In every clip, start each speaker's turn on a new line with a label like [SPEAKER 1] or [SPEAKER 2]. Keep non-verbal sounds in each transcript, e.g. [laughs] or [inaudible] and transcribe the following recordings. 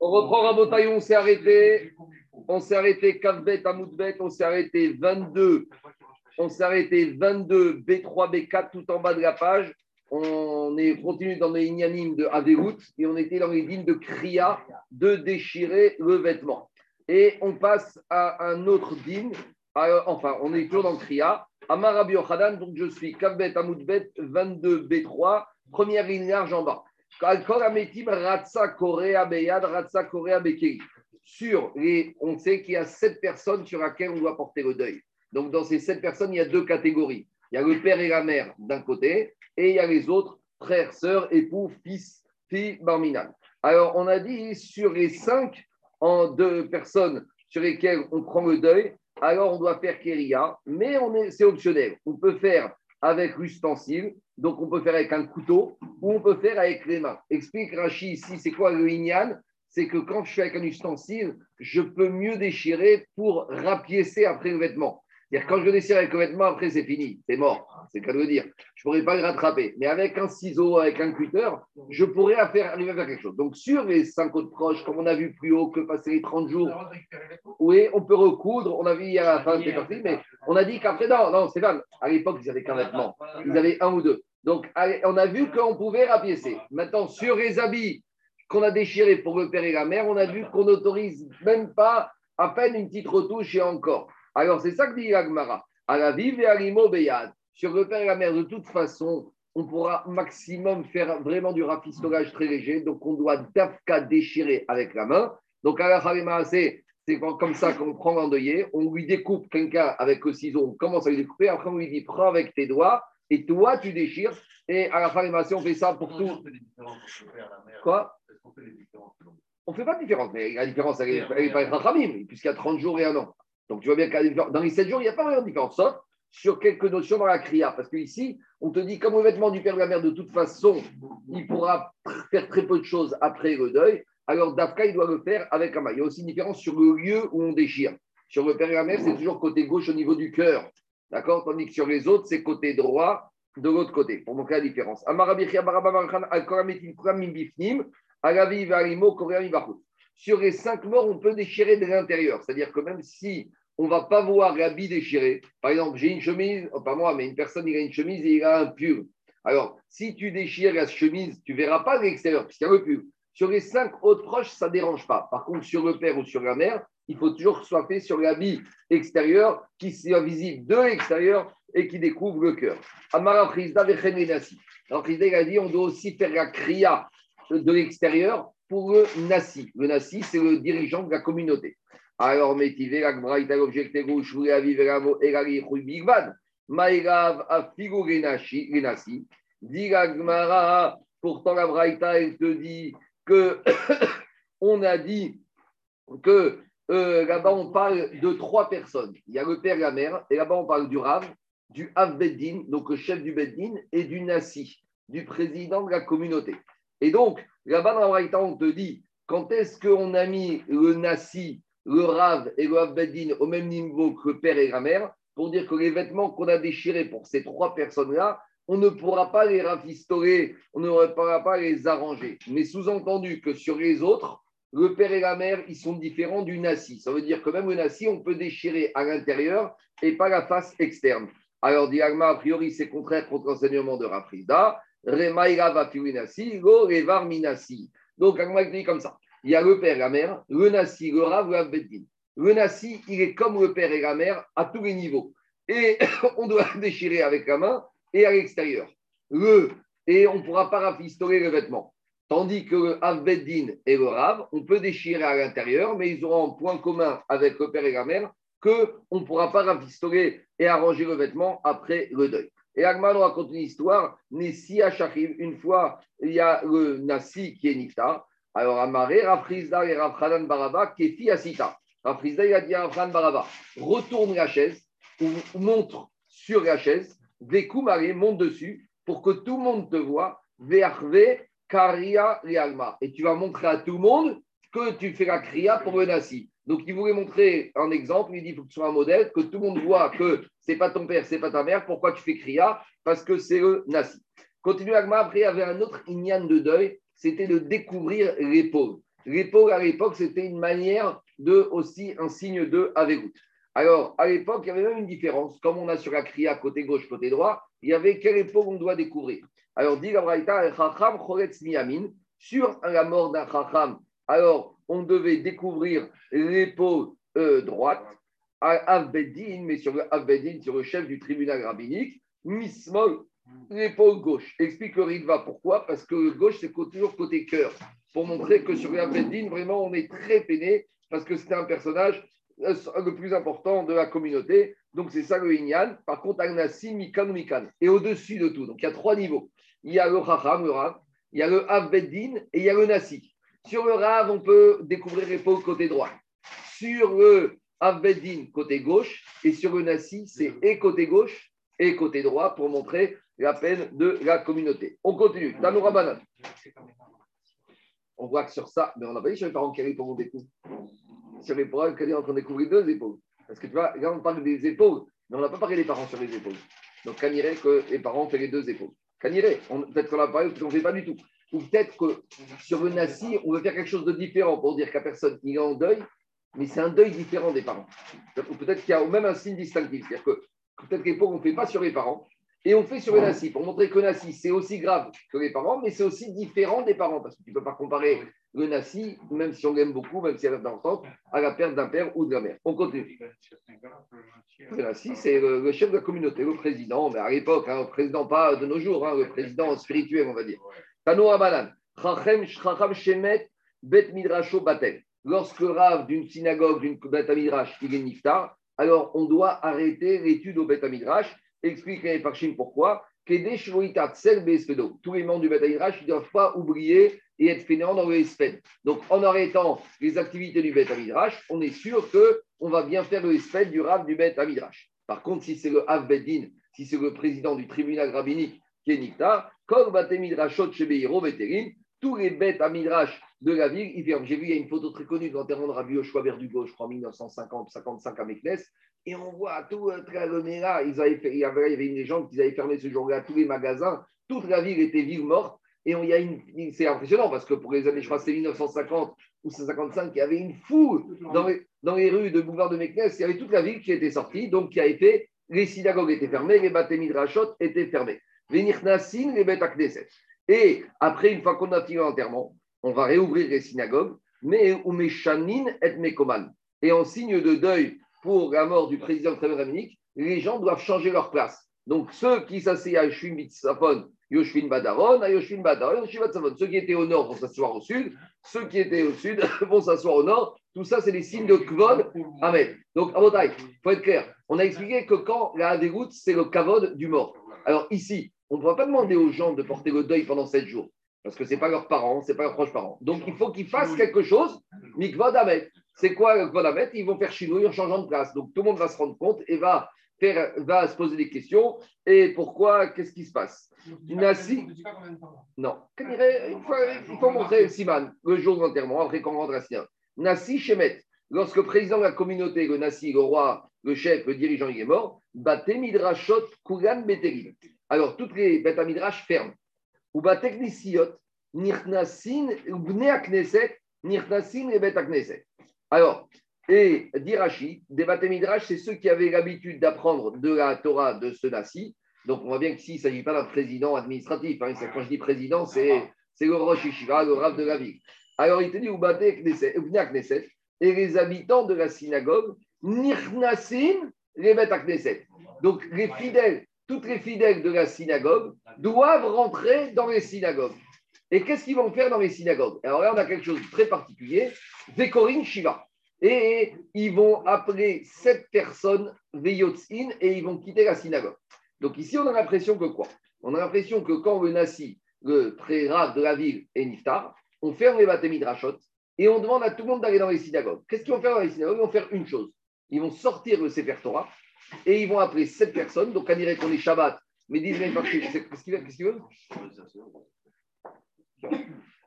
[SPEAKER 1] On reprend Rabotaï, on s'est arrêté. On s'est arrêté Kavbet, Amoudbet, on s'est arrêté 22. On s'est arrêté 22, B3, B4, tout en bas de la page. On est continue dans les ignanim de Averout et on était dans les lignes de Kriya de déchirer le vêtement. Et on passe à un autre din. Enfin, on est toujours dans Kriya. Amar Yochanan, donc je suis Kavbet, Amoudbet, 22, B3, première ligne large en bas. Sur les, on sait qu'il y a sept personnes sur lesquelles on doit porter le deuil. Donc, dans ces sept personnes, il y a deux catégories. Il y a le père et la mère d'un côté, et il y a les autres, frères, sœurs, époux, fils, filles, barminal. Alors, on a dit sur les cinq en deux personnes sur lesquelles on prend le deuil, alors on doit faire kéria, mais c'est optionnel. On peut faire avec l'ustensile, donc on peut faire avec un couteau ou on peut faire avec les mains. Explique Rachi ici, c'est quoi le inyan? C'est que quand je fais avec un ustensile, je peux mieux déchirer pour rapiécer après le vêtement quand je le déchire avec le vêtement, après c'est fini, c'est mort, c'est le cas de dire. Je ne pourrais pas le rattraper. Mais avec un ciseau, avec un cutter, je pourrais faire, arriver à faire quelque chose. Donc sur les cinq autres proches, comme on a vu plus haut que passer les 30 jours, oui, on peut recoudre, on a vu à la fin, c'est parti, mais on a dit qu'après, non, non, Stéphane, à l'époque, ils n'avaient qu'un vêtement, ils avaient un ou deux. Donc on a vu qu'on pouvait rapiécer. Maintenant, sur les habits qu'on a déchirés pour et la mère, on a vu qu'on n'autorise même pas à peine une petite retouche et encore. Alors, c'est ça que dit Agmara. À la vive et à l'imo Sur le père et la mère, de toute façon, on pourra maximum faire vraiment du rafistolage très léger. Donc, on doit d'afka déchirer avec la main. Donc, à la c'est comme ça qu'on prend l'endeuillé. On lui découpe quelqu'un avec le ciseau. On commence à lui découper. Après, on lui dit prends avec tes doigts. Et toi, tu déchires. Et à la fin, on fait ça pour tout. Quoi? On ne fait pas de différence. Mais la différence, elle n'est pas être puisqu'il y a 30 jours et un an. Donc tu vois bien que dans les 7 jours, il n'y a pas vraiment de différence, sauf sur quelques notions dans la kriya. Parce qu'ici, on te dit, comme le vêtement du père de la mère, de toute façon, il pourra faire très peu de choses après le deuil. Alors Dafka, il doit le faire avec un main. Il y a aussi une différence sur le lieu où on déchire. Sur le père et la mère, c'est toujours côté gauche au niveau du cœur. D'accord? Tandis que sur les autres, c'est côté droit de l'autre côté, pour montrer la différence. Sur les cinq morts, on peut déchirer de l'intérieur. C'est-à-dire que même si on ne va pas voir l'habit déchiré, par exemple, j'ai une chemise, oh, pas moi, mais une personne, il a une chemise et il a un pull. Alors, si tu déchires la chemise, tu ne verras pas l'extérieur, puisqu'il y a le pull. Sur les cinq autres proches, ça ne dérange pas. Par contre, sur le père ou sur la mère, il faut toujours fait sur l'habit extérieur qui soit visible de l'extérieur et qui découvre le cœur. Amara Alors, Frisda, a dit on doit aussi faire la kriya de l'extérieur pour le Nassi. Le Nassi, c'est le dirigeant de la communauté. Alors, Métivé, la Gbraïta, l'objecté rouge, la mot, Erali, Bigban. Maïrav. Dit la Gmara, pourtant la Braïta, elle te dit que [coughs] on a dit que euh, là-bas, on parle de trois personnes. Il y a le père et la mère, et là-bas, on parle du Rav, du Av Beddin, donc le chef du Beddin, et du Nassi, du président de la communauté. Et donc, là-bas, la on te dit, quand est-ce qu'on a mis le Nassi, le Rav et le Beddin au même niveau que le père et la mère, pour dire que les vêtements qu'on a déchirés pour ces trois personnes-là, on ne pourra pas les rafistoler, on ne pourra pas les arranger. Mais sous-entendu que sur les autres, le père et la mère, ils sont différents du Nassi. Ça veut dire que même le Nassi, on peut déchirer à l'intérieur et pas la face externe. Alors, Diagma, a priori, c'est contraire contre l'enseignement de Rafrida. Donc, Agma dit comme ça. Il y a le père et la mère, le Nassi, le Rav, le Abbeddin. Le Nassi, il est comme le père et la mère à tous les niveaux. Et [coughs] on doit déchirer avec la main et à l'extérieur. Le, et on ne pourra pas rafistoler le vêtement. Tandis que le et le Rav, on peut déchirer à l'intérieur, mais ils auront un point commun avec le père et la mère qu'on ne pourra pas rafistoler et arranger le vêtement après le deuil. Et Agman raconte une histoire, Nessi Shachiv, une fois, il y a le Nassi qui est Niftar. Alors, Amaré, Rafrizda et Rafradan Baraba, Kefi Asita. Rafrizda, il a dit à Rafradan Baraba, retourne la chaise, ou montre sur la chaise, Vekumare, monte dessus, pour que tout le monde te voit, Verve, Karia, Realma. Et tu vas montrer à tout le monde que tu fais la Kriya pour le Nassi. Donc, il voulait montrer un exemple. Il dit il faut que tu sois un modèle, que tout le monde voit que ce n'est pas ton père, ce n'est pas ta mère. Pourquoi tu fais Kriya? Parce que c'est le Nassi. Continue Agma. Après, il y avait un autre Inyan de deuil c'était de découvrir l'épaule. L'épaule, à l'époque, c'était une manière de, aussi un signe de Averout. Alors, à l'époque, il y avait même une différence. Comme on a sur la Kriya côté gauche, côté droit, il y avait quelle épaule on doit découvrir? Alors, dit Gabraïta, Chacham Choretz Miyamin, sur la mort d'un Chacham, alors on devait découvrir l'épaule euh, droite, à Avbedin, mais sur le sur le chef du tribunal rabbinique, Mismol, l'épaule gauche. Explique le Ritva pourquoi Parce que gauche, c'est toujours côté cœur, pour montrer que sur le vraiment, on est très peiné, parce que c'était un personnage euh, le plus important de la communauté. Donc, c'est ça le Inyan. Par contre, Agnasi, Mikan, Mikan. Et au-dessus de tout, donc il y a trois niveaux. Il y a le Chacham, le il y a le Avbeddin et il y a le Nasi. Sur le Rav, on peut découvrir l'épaule côté droit. Sur le Avbeddin, côté gauche. Et sur le Nasi, c'est et côté gauche et côté droit pour montrer la peine de la communauté. On continue. Tanoura Banan. On voit que sur ça, mais on n'a pas dit sur les parents qui arrivent pour mon découvre sur les parents, qu'on est en train de découvrir deux épaules. Parce que tu vois, là, on parle des épaules, mais on n'a pas parlé des parents sur les épaules. Donc, irait que les parents font les deux épaules. irait peut-être qu'on a parlé, peut-être qu'on ne fait pas du tout. Ou peut-être que sur le Nassi, on veut faire quelque chose de différent pour dire qu'à personne, il est en deuil, mais c'est un deuil différent des parents. Ou peut-être qu'il y a même un signe distinctif. C'est-à-dire que peut-être l'épaule, on ne fait pas sur les parents, et on fait sur le Nassi pour montrer que le Nassi, c'est aussi grave que les parents, mais c'est aussi différent des parents. Parce que tu ne peux pas comparer le Nassi, même si on l'aime beaucoup, même si elle est importante, à la perte d'un père ou de la mère. On continue. Le Nassi, c'est le, chef de la communauté, le président, mais à l'époque, hein, le président pas de nos jours, hein, le président spirituel, on va dire. Tano Abanan, Chachem Shemet Bet Midrasho Batel. Lorsque Rav d'une synagogue, d'une Bet Midrash, il est niftar, alors on doit arrêter l'étude au Bet Midrash explique les Parchim pourquoi. Tous les membres du Beth ne doivent pas oublier et être fainéants dans le Esped. Donc, en arrêtant les activités du Beth Midrash, on est sûr qu'on va bien faire le Esped du Rav du Beth Midrash. Par contre, si c'est le Av Bedin, si c'est le président du tribunal rabbinique qui est Nikta, comme Beth Midrashot chez tous les bêtes à Midrash de la ville, J'ai vu, il y a une photo très connue de l'enterrement de Rabbi Yoshua Verdugo, je crois, en 1950-55 à Meknes. Et on voit tout euh, là, ils il, y avait, une légende qu'ils avaient fermé ce jour-là tous les magasins. Toute la ville était ville morte. Et il y a une, c'est impressionnant parce que pour les années, je crois, c'était 1950 ou 1955, il y avait une foule dans les, rues de boulevard de Meknes. Il y avait toute la ville qui était sortie, donc qui a été, les synagogues étaient fermées, les bâtiments midrashot étaient fermés. Et après, une fois qu'on a fini l'enterrement, on va réouvrir les synagogues, mais et Mekoman. Et en signe de deuil pour la mort du président Dominique, les gens doivent changer leur place. Donc, ceux qui s'asseyent à Yoshvin Bitsafon, Yoshvin Badaron, à Yoshvin Badaron, Yoshvin Ceux qui étaient au nord vont s'asseoir au sud, ceux qui étaient au sud [laughs] vont s'asseoir au nord. Tout ça, c'est des signes de Kvod. Amen. Donc, à il faut être clair. On a expliqué que quand la dégoûte, c'est le Kavod du mort. Alors, ici, on ne va pas demander aux gens de porter le deuil pendant sept jours, parce que ce n'est pas leurs parents, ce n'est pas leurs proches parents. Donc, il faut qu'ils fassent quelque chose, Mikvod Amet. C'est quoi le Ils vont faire chinouille en changeant de place. Donc, tout le monde va se rendre compte et va, se poser des questions. Et pourquoi? Qu'est-ce qui se passe? Nassi Non. Il faut, il faut montrer Siman, le jour de l'enterrement, après qu'on rentre à Sien. Nassi Shemet, lorsque le président de la communauté, le Nassi, le roi, le chef, le dirigeant, il est mort, Baté Midrashot Kugan Beterim. Alors, toutes les bêtes à midrash ferment. Ou techniciot, nirnasin, ou knesset, nirnasin les. Alors, et d'Irachi, des bêtes midrash, c'est ceux qui avaient l'habitude d'apprendre de la Torah de ce nasi. Donc, on voit bien qu'ici, il ne s'agit pas d'un président administratif. Hein. Quand je dis président, c'est le Rosh le Rav de la ville. Alors, il te dit, ou knesset, et les habitants de la synagogue, nirnasin les bêtes knesset. Donc, les fidèles toutes les fidèles de la synagogue doivent rentrer dans les synagogues. Et qu'est-ce qu'ils vont faire dans les synagogues? Alors là, on a quelque chose de très particulier, Vekorin Shiva. Et ils vont appeler sept personnes Veyotzin et ils vont quitter la synagogue. Donc ici, on a l'impression que quoi? On a l'impression que quand le Nassi, le très rare de la ville, est Niftar, on ferme les bâtiments Rachot et on demande à tout le monde d'aller dans les synagogues. Qu'est-ce qu'ils vont faire dans les synagogues? Ils vont faire une chose. Ils vont sortir le Sefer Torah et ils vont appeler sept personnes. Donc, on dirait qu'on est Shabbat, mais disent qu'est-ce qu'ils veulent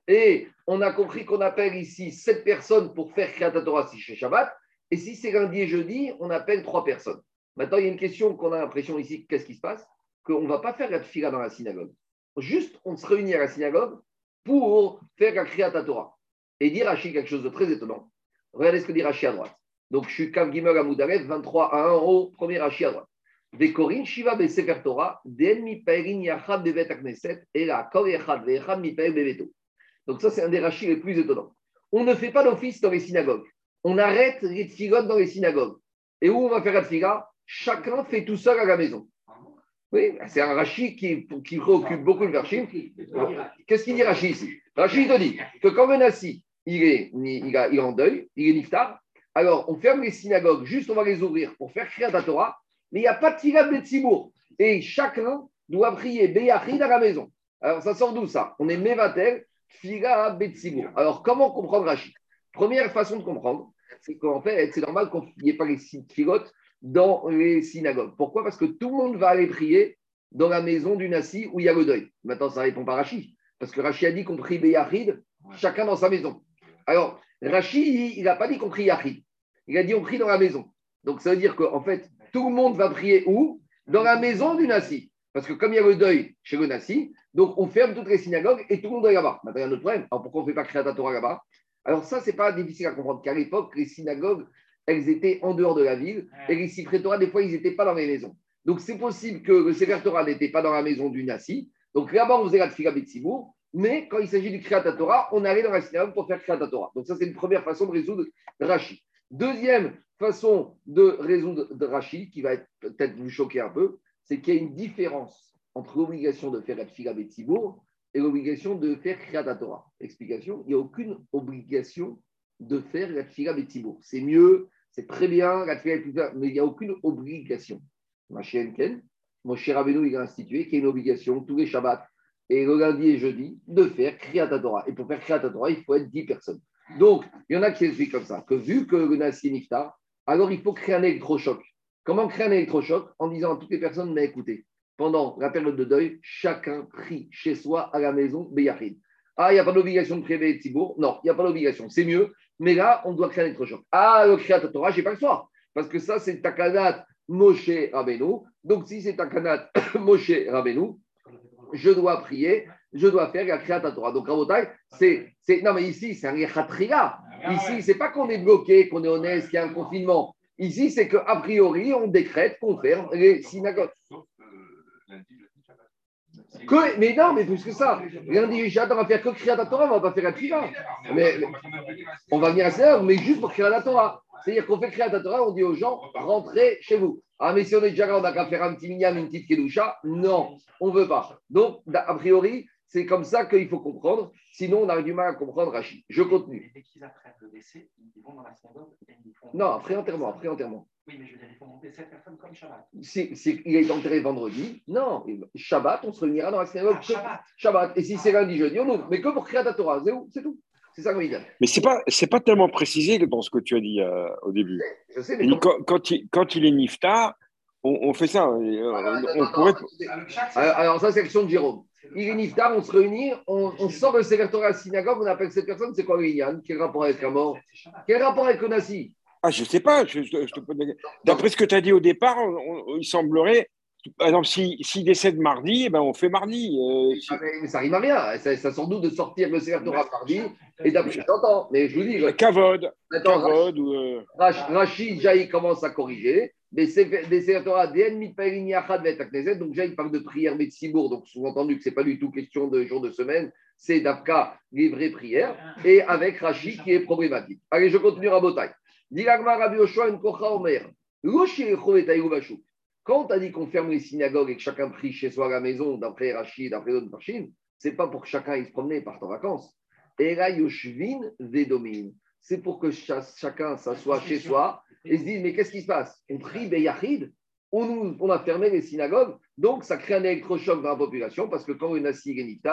[SPEAKER 1] Et on a compris qu'on appelle ici sept personnes pour faire Kriyat Torah si c'est Shabbat. Et si c'est lundi et jeudi, on appelle trois personnes. Maintenant, il y a une question qu'on a l'impression ici, qu'est-ce qui se passe? Qu'on ne va pas faire la fila dans la synagogue. Juste, on se réunit à la synagogue pour faire la Kriyat Torah. Et dire Rashi quelque chose de très étonnant. Regardez ce que dit Rashi à droite. Donc, je suis Kav Gimel Amoudarev, 23 à 1 en haut, premier Rashi à droite. Vekorin Shiva Besefer Torah, Den mi Peirin Yachad Bevet Akneset, et la Kol Yachad Vechad mi Beveto. Donc, ça, c'est un des Rachis les plus étonnants. On ne fait pas d'office dans les synagogues. On arrête les tfilotes dans les synagogues. Et où on va faire la tfila Chacun fait tout seul à la maison. Oui, c'est un Rashi qui, qui préoccupe beaucoup le Verchim. Qu'est-ce qu'il dit Rashi ici Rashi te dit que quand un assis, il est, il, a, il est en deuil, il est niftar, alors on ferme les synagogues, juste on va les ouvrir pour faire créer la Torah, mais il n'y a pas de tira Betsibour. Et chacun doit prier Beyachid à la maison. Alors ça sort d'où ça? On est Mevatel, Tfila Betsibour. Alors comment comprendre Rashi Première façon de comprendre, c'est qu'en fait, c'est normal qu'il n'y ait pas les filotes dans les synagogues. Pourquoi? Parce que tout le monde va aller prier dans la maison du Nassi où il y a le deuil. Maintenant, ça répond pas Rashi. Parce que Rashi a dit qu'on prie Beyachid, chacun dans sa maison. Alors, Rashi, il n'a pas dit qu'on prie Yachid. Il a dit on prie dans la maison. Donc, ça veut dire qu'en fait, tout le monde va prier où? Dans la maison du Nassi. Parce que comme il y a le deuil chez le Nassi, donc on ferme toutes les synagogues et tout le monde est là-bas. Maintenant, il y a un autre problème. Alors, pourquoi on ne fait pas créer Torah là-bas? Alors, ça, ce n'est pas difficile à comprendre. Qu'à l'époque, les synagogues, elles étaient en dehors de la ville. Et les Sifré Torah, des fois, ils n'étaient pas dans les maisons. Donc, c'est possible que le Sefer Torah n'était pas dans la maison du Nassi. Donc, là-bas, on faisait la Tfila Betsibour. Mais quand il s'agit du Kriyat Torah, on allait dans la synagogue pour faire Kriyat Torah. Donc, ça, c'est une première façon de résoudre Rashi. Deuxième façon de résoudre Rashi, qui va peut-être vous choquer un peu, c'est qu'il y a une différence entre l'obligation de faire la Tfila Betsibour et l'obligation de faire Kriyat Torah. Explication il n'y a aucune obligation de faire la Tfila Betsibour. C'est mieux, c'est très bien, mais il n'y a aucune obligation. Ma chienne Ken, mon cher Rabbeinu, il a institué qu'il y a une obligation tous les Shabbats et le lundi et jeudi de faire Kriyat Torah. Et pour faire Kriyat Torah, il faut être 10 personnes. Donc, il y en a qui expliquent comme ça, que vu que le Nassi Niftar, alors il faut créer un électrochoc. Comment créer un électrochoc? En disant à toutes les personnes, mais écoutez, pendant la période de deuil, chacun prie chez soi à la maison Beyachid. Ah, il n'y a pas d'obligation de prier Tibour Non, il n'y a pas d'obligation. C'est mieux, mais là, on doit créer un électrochoc. Ah, le Kriyat Torah, je n'ai pas le soir. Parce que ça, c'est Takanat Moshe Rabbeinu. Donc, si c'est Takanat [coughs] Moshe Rabbeinu, je dois prier, je dois faire la Kriyat Torah. Donc, Rabotai, c'est, c'est. Non, mais ici, c'est un Yechatria. Ici, c'est pas qu'on est bloqué, qu'on est honnête, qu'il y a un confinement. Ici, c'est qu'a priori, on décrète qu'on ferme les synagogues. Que, mais non, mais plus que ça. Lundi, on va faire que Kriyat Torah, on ne va pas faire la Kriyat. Mais, on va venir à 16 mais juste pour Kriyat Torah. C'est-à-dire qu'on fait Kriyat Torah, on dit aux gens, rentrez chez vous. Ah, mais si on est déjà là, on n'a qu'à faire un petit mignam, une petite kedusha. Non, on ne veut pas. Donc, a priori, c'est comme ça qu'il faut comprendre. Sinon, on a du mal à comprendre Rachid. Je continue.
[SPEAKER 2] Dès qu'ils apprennent le décès, ils vont dans la synagogue et ils font.
[SPEAKER 1] Non, après enterrement, après enterrement.
[SPEAKER 2] Oui, mais je veux dire, ils font monter cette personne comme Shabbat.
[SPEAKER 1] Si, si il est enterré vendredi, non. Shabbat, on se réunira dans la synagogue.
[SPEAKER 2] Ah, Shabbat.
[SPEAKER 1] Shabbat. Et si c'est lundi, jeudi, on ouvre. Mais que pour créer la Torah, c'est tout. C'est ça qu'on dit.
[SPEAKER 3] Mais ce n'est pas, pas tellement précisé dans ce que tu as dit euh, au début.
[SPEAKER 1] Je sais, mais
[SPEAKER 3] quand, quand, il, quand il est niftar, on, on fait ça.
[SPEAKER 1] Ah,
[SPEAKER 3] on
[SPEAKER 1] non, non, alors ça, c'est l'action de Jérôme. Il est niftar, on se réunit, on, on sort le Torah à la synagogue, on appelle cette personne, c'est quoi le Yann Quel rapport avec la mort? Quel rapport avec le Nassi?
[SPEAKER 3] Ah, je ne sais pas. je- D'après ce que tu as dit au départ, on- on- il semblerait, par exemple, s'il si, décède mardi, eh ben, on fait mardi. euh, si-
[SPEAKER 1] Ah, mais, ça rime à rien. Ça, ça sort de sortir le Sefer Torah mardi et d'après, j'entends. Mais je vous dis,
[SPEAKER 3] Kavod,
[SPEAKER 1] attends,
[SPEAKER 3] Kavod ou. euh,
[SPEAKER 1] Rach- Rachid, il commence à corriger. Mais Sefer Torah, des ennemis de Païrin Yachad Vet Akneset. Donc, il parle de prière Metsibour. Donc, sous-entendu que ce n'est pas du tout question de jour de semaine. C'est d'Afka, les vraies prières. Et avec Rachid qui est problématique. Allez, je continue à Botaï. Dilagma Rabbi Yoshua en Kocha Omer. Quand on dit qu'on ferme les synagogues et que chacun prie chez soi à la maison, d'après Rachid, d'après d'autres Parchim, c'est pas pour que chacun il se promenait et parte en vacances. Là, Yoshvin Vedomin. C'est pour que cha- chacun s'assoie chez soi et se dise Mais qu'est-ce qui se passe? On prie Beyachid on, on a fermé les synagogues, donc ça crée un électrochoc dans la population parce que quand une assise est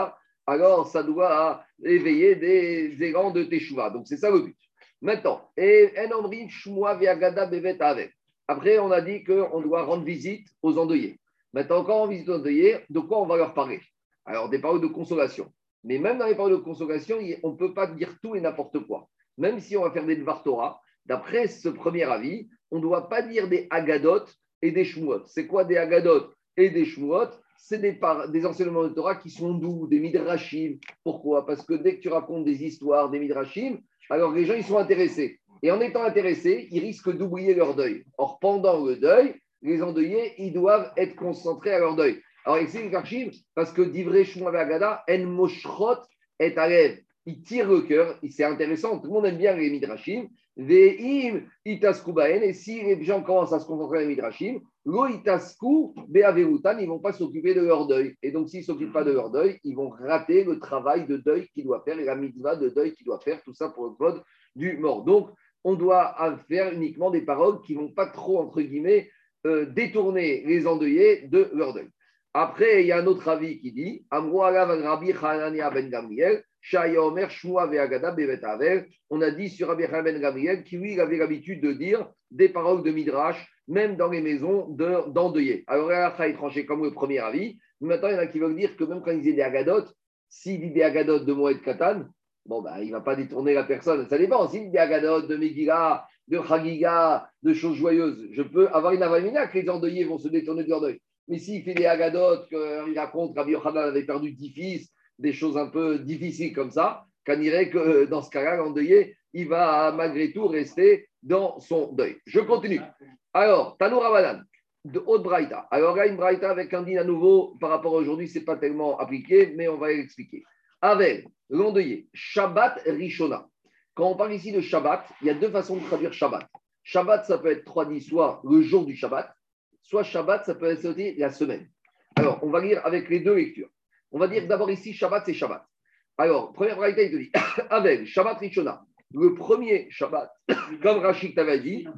[SPEAKER 1] alors ça doit éveiller des élans de Teshuvah. Donc c'est ça le but. Maintenant, et en shmua ve'agada bevet avec. Après, on a dit qu'on doit rendre visite aux endeuillés. Maintenant, quand on visite aux endeuillés, de quoi on va leur parler? Alors, des paroles de consolation. Mais même dans les paroles de consolation, on ne peut pas dire tout et n'importe quoi. Même si on va faire des Dvar Torah, d'après ce premier avis, on ne doit pas dire des Agadot et des Shmuot. C'est quoi des Agadot et des Shmuot? C'est des, des enseignements de Torah qui sont doux, des midrashim. Pourquoi? Parce que dès que tu racontes des histoires, des midrashim, alors les gens, ils sont intéressés. Et en étant intéressés, ils risquent d'oublier leur deuil. Or, pendant le deuil, les endeuillés, ils doivent être concentrés à leur deuil. Alors, explique Karchim, parce que Divrei Shmuel En Moshrot et Alev, il tire le cœur, c'est intéressant, tout le monde aime bien les midrashim. Ve'im itasku baen, et si les gens commencent à se concentrer sur les midrashim, lo itasku be'averutan, ils ne vont pas s'occuper de leur deuil. Et donc, s'ils ne s'occupent pas de leur deuil, ils vont rater le travail de deuil qu'ils doivent faire et la mitzvah de deuil qu'ils doivent faire, tout ça pour le code du mort. Donc, on doit faire uniquement des paroles qui ne vont pas trop, entre guillemets, euh, détourner les endeuillés de leur deuil. Après, il y a un autre avis qui dit ben. On a dit sur Rabbi ben Gamriel qui, lui, avait l'habitude de dire des paroles de Midrash, même dans les maisons de- d'endeuillés. Alors là, il est tranché comme le premier avis. Maintenant, il y en a qui veulent dire que même quand ils disent des agadotes, s'il dit des agadotes de Moed Katan, bon, ben, il ne va pas détourner la personne. Ça dépend. S'il dit des agadotes de Megillah, de Chagiga, de choses joyeuses, je peux avoir une avamina que les endeuillés vont se détourner de leur deuil. Mais s'il fait des agadotes, qu'il raconte Rabbi Yochanan avait perdu 10 fils, des choses un peu difficiles comme ça, qu'on dirait que euh, dans ce cas-là, l'endeuillé, il va malgré tout rester dans son deuil. Je continue. Alors, Tanour Ravadan, de Haute Braïta. Alors là, une Braïta avec un à nouveau, par rapport à aujourd'hui, ce n'est pas tellement appliqué, mais on va l'expliquer. Avec l'endeuillé, Shabbat Rishona. Quand on parle ici de Shabbat, il y a deux façons de traduire Shabbat. Shabbat, ça peut être traduit soit le jour du Shabbat, soit Shabbat, ça peut être la semaine. Alors, on va lire avec les deux lectures. On va dire d'abord ici, Shabbat, c'est Shabbat. Alors, première braïta, il te dit, [coughs] avec Shabbat Rishona, le premier Shabbat, [coughs] comme Rachid t'avait dit,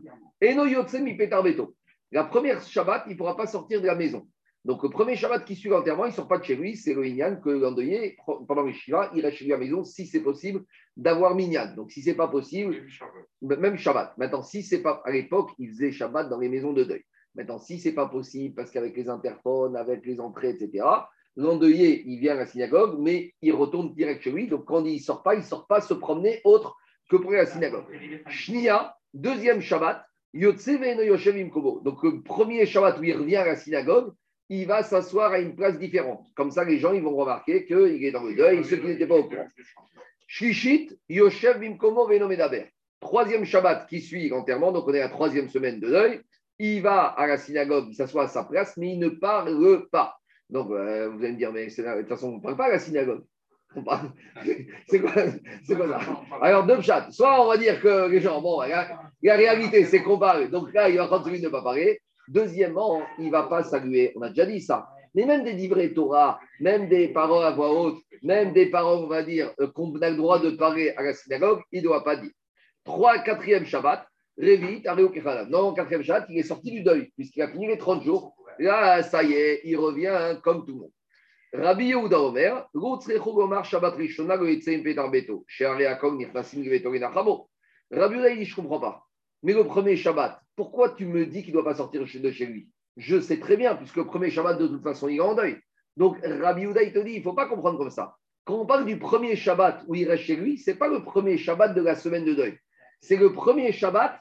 [SPEAKER 1] Eno Yotse mi Petar Beto. La première Shabbat, il ne pourra pas sortir de la maison. Donc, le premier Shabbat qui suit l'enterrement, il ne sort pas de chez lui. C'est le Inyan que l'endeuillé, pendant les Shiva, il reste chez lui à la maison si c'est possible d'avoir Minyan. Donc, si ce n'est pas possible, même Shabbat. Maintenant, si c'est pas à l'époque, ils faisaient Shabbat dans les maisons de deuil. Maintenant, si c'est pas possible, parce qu'avec les interphones, avec les entrées, etc., l'endeuillé, il vient à la synagogue, mais il retourne direct chez lui. Donc, quand il ne sort pas, il ne sort pas se promener autre que pour aller à la synagogue. Shnia, deuxième Shabbat, Yotse kobo. Donc, le premier Shabbat où il revient à la synagogue, il va s'asseoir à une place différente. Comme ça, les gens ils vont remarquer qu'il est dans le deuil, ceux qui n'étaient pas au courant. Shishit, Yoshev Bimkomo Veno Medaber. Troisième Shabbat qui suit l'enterrement, donc on est à la troisième semaine de deuil. Il va à la synagogue, il s'assoit à sa place, mais il ne parle pas. Donc euh, vous allez me dire, mais de toute façon, on ne parle pas à la synagogue. [laughs] Quoi, c'est quoi ça? Alors, deux chats. Soit on va dire que les gens, bon, la, la réalité, c'est qu'on parle. Donc là, il va continuer de ne pas parler. Deuxièmement, il ne va pas saluer. On a déjà dit ça. Mais même des livrets Torah, même des paroles à voix haute, même des paroles, on va dire, euh, qu'on a le droit de parler à la synagogue, il ne doit pas dire. Trois, quatrième Shabbat, Révi, Kechalab. Non, quatrième Shabbat, il est sorti du deuil, puisqu'il a fini les 30 jours. Là, ça y est, il revient hein, comme tout le monde. Rabbi Yehuda Omer, Gomar Shabbat Rishona Petar Beto. Rabbi Yehuda, il dit, je ne comprends pas. Mais le premier Shabbat, pourquoi tu me dis qu'il ne doit pas sortir de chez lui? Je sais très bien, puisque le premier Shabbat, de toute façon, il est en deuil. Donc, Rabbi Yehuda, il te dit, il ne faut pas comprendre comme ça. Quand on parle du premier Shabbat où il reste chez lui, ce n'est pas le premier Shabbat de la semaine de deuil. C'est le premier Shabbat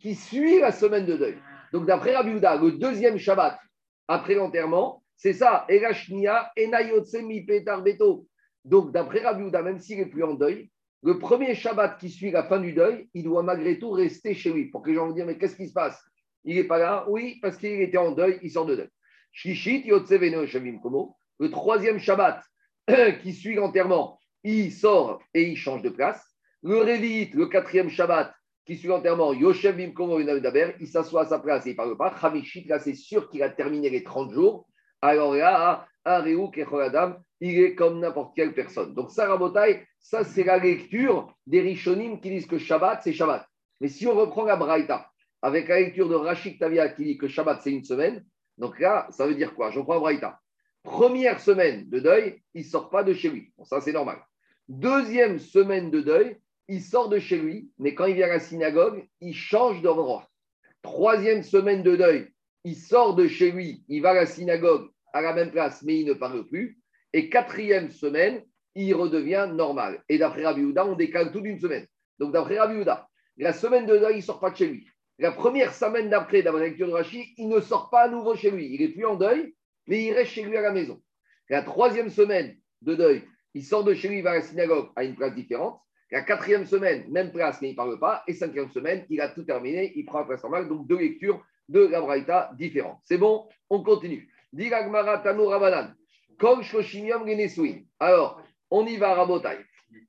[SPEAKER 1] qui suit la semaine de deuil. Donc, d'après Rabbi Yehuda, le deuxième Shabbat après l'enterrement, c'est ça. Beto. Donc, d'après Rabbi Yehuda, même s'il n'est plus en deuil, le premier Shabbat qui suit la fin du deuil, il doit malgré tout rester chez lui. Pour que les gens vont dire, mais qu'est-ce qui se passe? Il n'est pas là? Oui, parce qu'il était en deuil, il sort de deuil. Shishit. Le troisième Shabbat [clears throat] qui suit l'enterrement, il sort et il change de place. Le Révit, le quatrième Shabbat qui suit l'enterrement, Bimkomo il s'assoit à sa place et il ne parle pas. Hamishit, là, c'est sûr qu'il a terminé les 30 jours. Alors là, il est comme n'importe quelle personne. Donc, ça, Rabotai, ça, c'est la lecture des Rishonim qui disent que Shabbat, c'est Shabbat. Mais si on reprend la Braïta, avec la lecture de Rachid Tavia qui dit que Shabbat, c'est une semaine, donc là, ça veut dire quoi? Je reprends Braïta. Première semaine de deuil, il ne sort pas de chez lui. Ça, c'est normal. Deuxième semaine de deuil, il sort de chez lui, mais quand il vient à la synagogue, il change d'endroit. Troisième semaine de deuil, il sort de chez lui, il va à la synagogue à la même place, mais il ne parle plus. Et quatrième semaine, il redevient normal. Et d'après Rabbi Houda, on décale tout d'une semaine. Donc d'après Rabbi Houda, la semaine de deuil, il ne sort pas de chez lui. La première semaine d'après, d'après la lecture de Rachid, il ne sort pas à nouveau chez lui. Il n'est plus en deuil, mais il reste chez lui à la maison. La troisième semaine de deuil, il sort de chez lui, à la synagogue à une place différente. La quatrième semaine, même place, mais il ne parle pas. Et cinquième semaine, il a tout terminé, il prend la place normale. Donc deux lectures de la Braïta différentes. C'est bon On continue. Alors, on y va à Rabotai.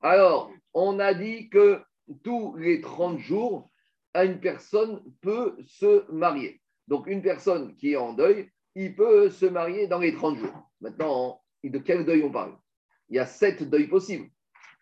[SPEAKER 1] Alors, on a dit que tous les 30 jours, une personne peut se marier. Donc, une personne qui est en deuil, il peut se marier dans les 30 jours. Maintenant, de quel deuil on parle? Il y a sept deuils possibles.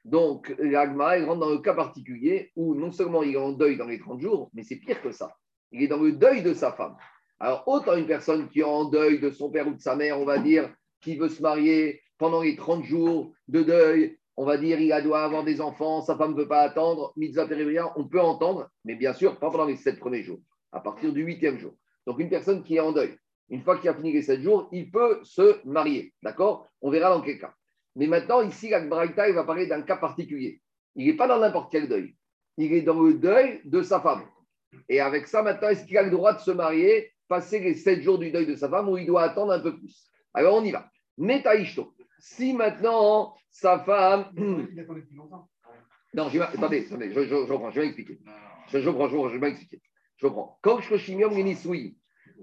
[SPEAKER 1] Donc, l'agma, il rentre dans le cas particulier où non seulement il est en deuil dans les 30 jours, mais c'est pire que ça. Il est dans le deuil de sa femme. Alors, autant une personne qui est en deuil de son père ou de sa mère, on va dire, qui veut se marier pendant les 30 jours de deuil, on va dire, il doit avoir des enfants, sa femme ne peut pas attendre, mitzvah on peut entendre, mais bien sûr, pas pendant les 7 premiers jours, à partir du huitième jour. Donc, une personne qui est en deuil, une fois qu'il a fini les 7 jours, il peut se marier. D'accord? On verra dans quel cas. Mais maintenant, ici, la il va parler d'un cas particulier. Il n'est pas dans n'importe quel deuil. Il est dans le deuil de sa femme. Et avec ça, maintenant, est-ce qu'il a le droit de se marier, passer les sept jours du deuil de sa femme ou il doit attendre un peu plus? Alors, on y va. Metaishto. Si maintenant, sa femme. Non, je, attendez, attendez, je, je, je, reprends, je vais expliquer. Je, je, reprends, je, vais expliquer. Je reprends.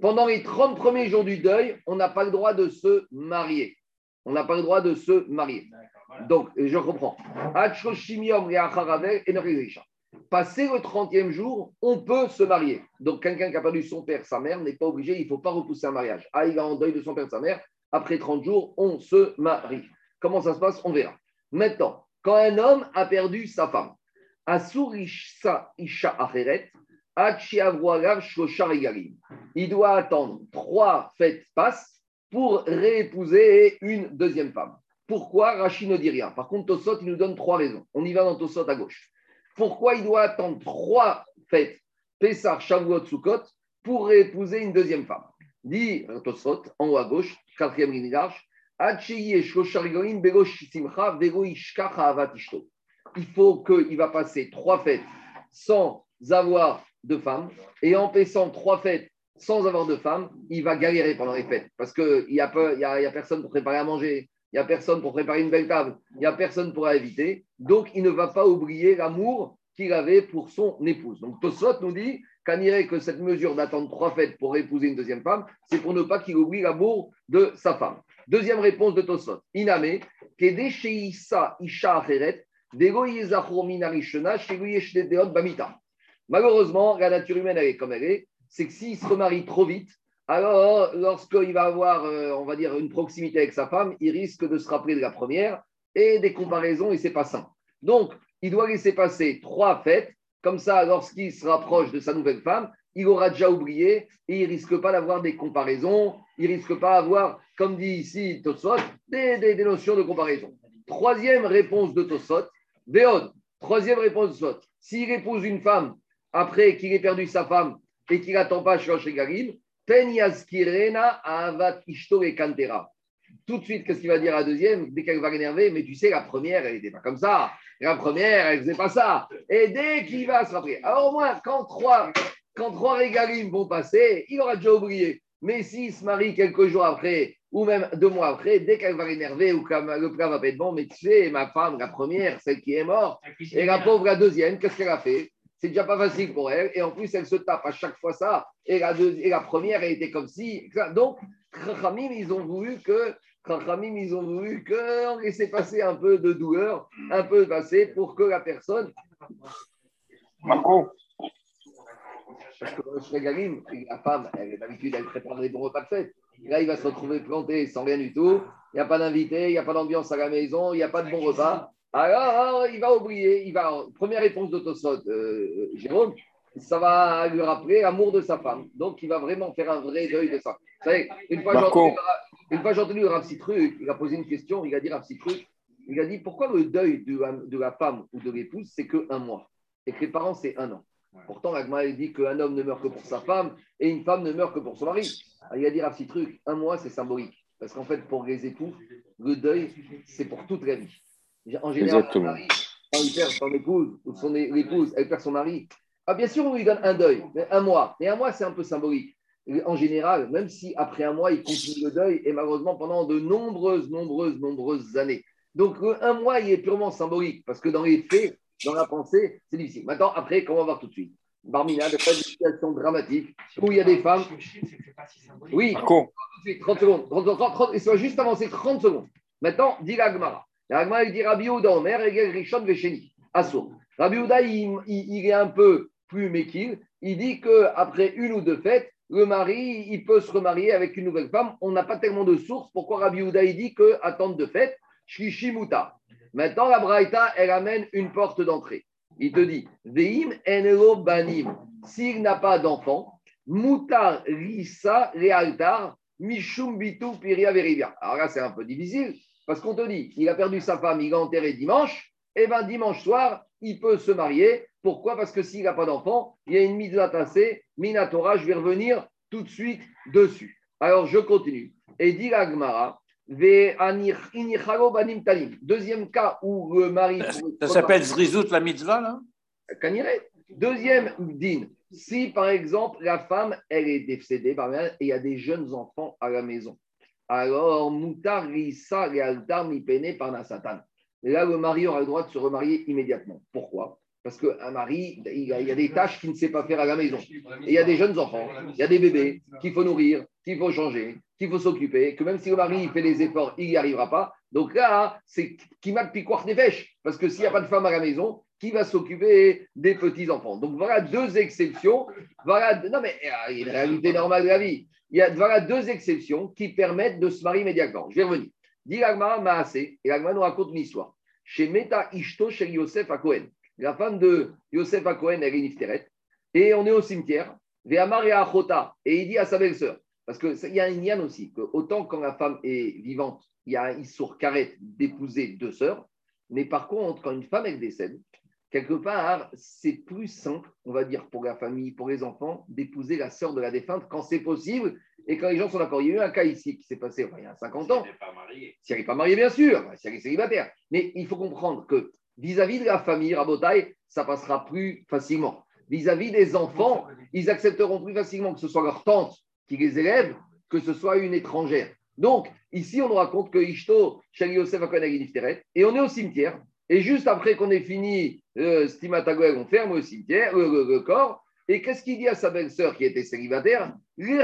[SPEAKER 1] Pendant les 30 premiers jours du deuil, on n'a pas le droit de se marier on n'a pas le droit de se marier. Donc, je reprends. Passé le 30e jour, on peut se marier. Donc, quelqu'un qui a perdu son père, sa mère, n'est pas obligé, il ne faut pas repousser un mariage. Ah, il est en deuil de son père, sa mère. Après 30 jours, on se marie. Comment ça se passe? On verra. Maintenant, quand un homme a perdu sa femme, il doit attendre trois fêtes passent pour réépouser une deuxième femme. Pourquoi? Rachid ne dit rien Par contre, Tosot, il nous donne trois raisons. On y va dans Tosot à gauche. Pourquoi il doit attendre trois fêtes, pour réépouser une deuxième femme? Dit en haut à gauche, quatrième ligne d'arche, il faut qu'il va passer trois fêtes sans avoir de femme. Et en passant trois fêtes sans avoir de femme, il va galérer pendant les fêtes. Parce qu'il n'y a, personne pour préparer à manger, il n'y a personne pour préparer une belle table, il n'y a personne pour éviter. Donc, il ne va pas oublier l'amour qu'il avait pour son épouse. Donc, Tosot nous dit qu'en irait que cette mesure d'attendre trois fêtes pour épouser une deuxième femme, c'est pour ne pas qu'il oublie l'amour de sa femme. Deuxième réponse de Tosot. Iname, Isha Malheureusement, la nature humaine, elle est comme elle est c'est que s'il se remarie trop vite, alors lorsqu'il va avoir, euh, on va dire, une proximité avec sa femme, il risque de se rappeler de la première et des comparaisons et c'est pas sain. Donc, il doit laisser passer trois fêtes, comme ça, lorsqu'il se rapproche de sa nouvelle femme, il aura déjà oublié et il risque pas d'avoir des comparaisons, il risque pas d'avoir, comme dit ici Tosot, des, notions de comparaison. Troisième réponse de Tosot, Béod, troisième réponse de Tosot, s'il épouse une femme après qu'il ait perdu sa femme et qu'il n'attend pas chez Garim, Avat Ishto et Kantera. Tout de suite, qu'est-ce qu'il va dire à la deuxième? Dès qu'elle va l'énerver, mais tu sais, la première, elle n'était pas comme ça. La première, elle ne faisait pas ça. Et dès qu'il va se rappeler, alors au moins, quand trois, quand trois régalim vont passer, il aura déjà oublié. Mais s'il se marie quelques jours après, ou même deux mois après, dès qu'elle va l'énerver ou que le plat va pas être bon, mais tu sais, ma femme, la première, celle qui est morte, et la pauvre, la deuxième, qu'est-ce qu'elle a fait? C'est déjà pas facile pour elle. Et en plus, elle se tape à chaque fois ça. Et la, et la première, elle était comme si. Donc, Khamim, ils ont voulu que. Khamim, ils ont voulu qu'on laissait passer un peu de douleur, un peu passer pour que la personne.
[SPEAKER 3] Marco.
[SPEAKER 1] Parce que la femme, elle, d'habitude, elle prépare des bons repas de fête. Là, il va se retrouver planté sans rien du tout. Il n'y a pas d'invité, il n'y a pas d'ambiance à la maison, il n'y a pas de bon repas. Alors, il va oublier, il va, première réponse de euh, Jérôme, ça va lui rappeler l'amour de sa femme. Donc, il va vraiment faire un vrai deuil de ça. Vous savez, une fois, j'ai entendu, un petit truc, il a posé une question, il a dit un petit truc, il a dit pourquoi le deuil de la, femme ou de l'épouse, c'est que un mois et que les parents, c'est un an? Pourtant, l'Agma dit qu'un homme ne meurt que pour sa femme et une femme ne meurt que pour son mari. il a dit un petit truc, un mois, c'est symbolique. Parce qu'en fait, pour les époux, le deuil, c'est pour toute la vie. En général, mari, quand il perd son épouse ou son épouse, elle perd son mari. Ah, bien sûr, on lui donne un deuil, mais un mois. Mais un mois, c'est un peu symbolique. En général, même si après un mois, il continue le deuil, et malheureusement pendant de nombreuses, nombreuses, nombreuses années. Donc, un mois, il est purement symbolique, parce que dans les faits, dans la pensée, c'est difficile. Maintenant, après, comment on va voir tout de suite? Barmina, il y a des situations dramatiques où il y a des femmes. Oui, tout de suite, 30 secondes. 30, 30, 30, et ça va juste avancer 30 secondes. Maintenant, dit l'Agmara. L'Agmara, il dit Rabbi Ouda Omer, Egel Rishon Vesheni. Assour. Rabbi Ouda, il, il, il, est un peu plus méquille. Il dit qu'après une ou deux fêtes, le mari, il peut se remarier avec une nouvelle femme. On n'a pas tellement de sources. Pourquoi Rabbi Ouda, il dit qu'attendre de fête, Shlishimuta. Maintenant, la Braïta, elle amène une porte d'entrée. Il te dit, Veim enelo banim. S'il n'a pas d'enfant, mutar risa realtar mishum bitu piria verivia. Alors là, c'est un peu difficile parce qu'on te dit, il a perdu sa femme, il a enterré dimanche. Et eh bien, dimanche soir, il peut se marier. Pourquoi? Parce que s'il n'a pas d'enfant, il y a une mise à tasser, Minatora, je vais revenir tout de suite dessus. Alors, je continue. Et dit la Gemara, Deuxième cas où le mari.
[SPEAKER 4] Ça s'appelle Zrizout la mitzvah, là?
[SPEAKER 1] Deuxième din. Si, par exemple, la femme, elle est décédée et il y a des jeunes enfants à la maison, alors, Moutar Rissa Altar par Satan. Là, le mari aura le droit de se remarier immédiatement. Pourquoi? Parce qu'un mari, il y, a, des tâches qu'il ne sait pas faire à la maison. Et il y a des jeunes enfants, il y a des bébés qu'il faut nourrir, qu'il faut changer, qu'il faut s'occuper, que même si le mari fait des efforts, il n'y arrivera pas. Donc là, c'est qui m'a piquoir des pêches. Parce que s'il n'y a pas de femme à la maison, qui va s'occuper des petits-enfants? Donc voilà deux exceptions. Voilà, non, mais euh, il y a une réalité normale de la vie. Il y a voilà deux exceptions qui permettent de se marier immédiatement. Je vais revenir. Dit m'a Maase, et l'Agma nous raconte une histoire. Chez Meta Ishto, chez Yosef à Cohen. La femme de Yosef à Cohen, elle est Nifteret. Et on est au cimetière. et Et il dit à sa belle-sœur, parce qu'il y a un yann aussi, que autant quand la femme est vivante, il y a un issour d'épouser deux sœurs, mais par contre, quand une femme elle décède, quelque part, c'est plus simple, on va dire, pour la famille, pour les enfants, d'épouser la sœur de la défunte quand c'est possible et quand les gens sont d'accord. Il y a eu un cas ici qui s'est passé il y a 50 ans. Si elle n'est pas mariée, bien sûr, si elle est célibataire. Mais il faut comprendre que vis-à-vis de la famille, Rabotaille, ça passera plus facilement. Vis-à-vis des enfants, ils accepteront plus facilement que ce soit leur tante qui les élève que ce soit une étrangère. Donc, ici, on nous raconte que Ishto, Shali Yosef, et on est au cimetière. Et juste après qu'on ait fini euh, on ferme le cimetière, le, corps. Et qu'est-ce qu'il dit à sa belle-sœur qui était célibataire? Viens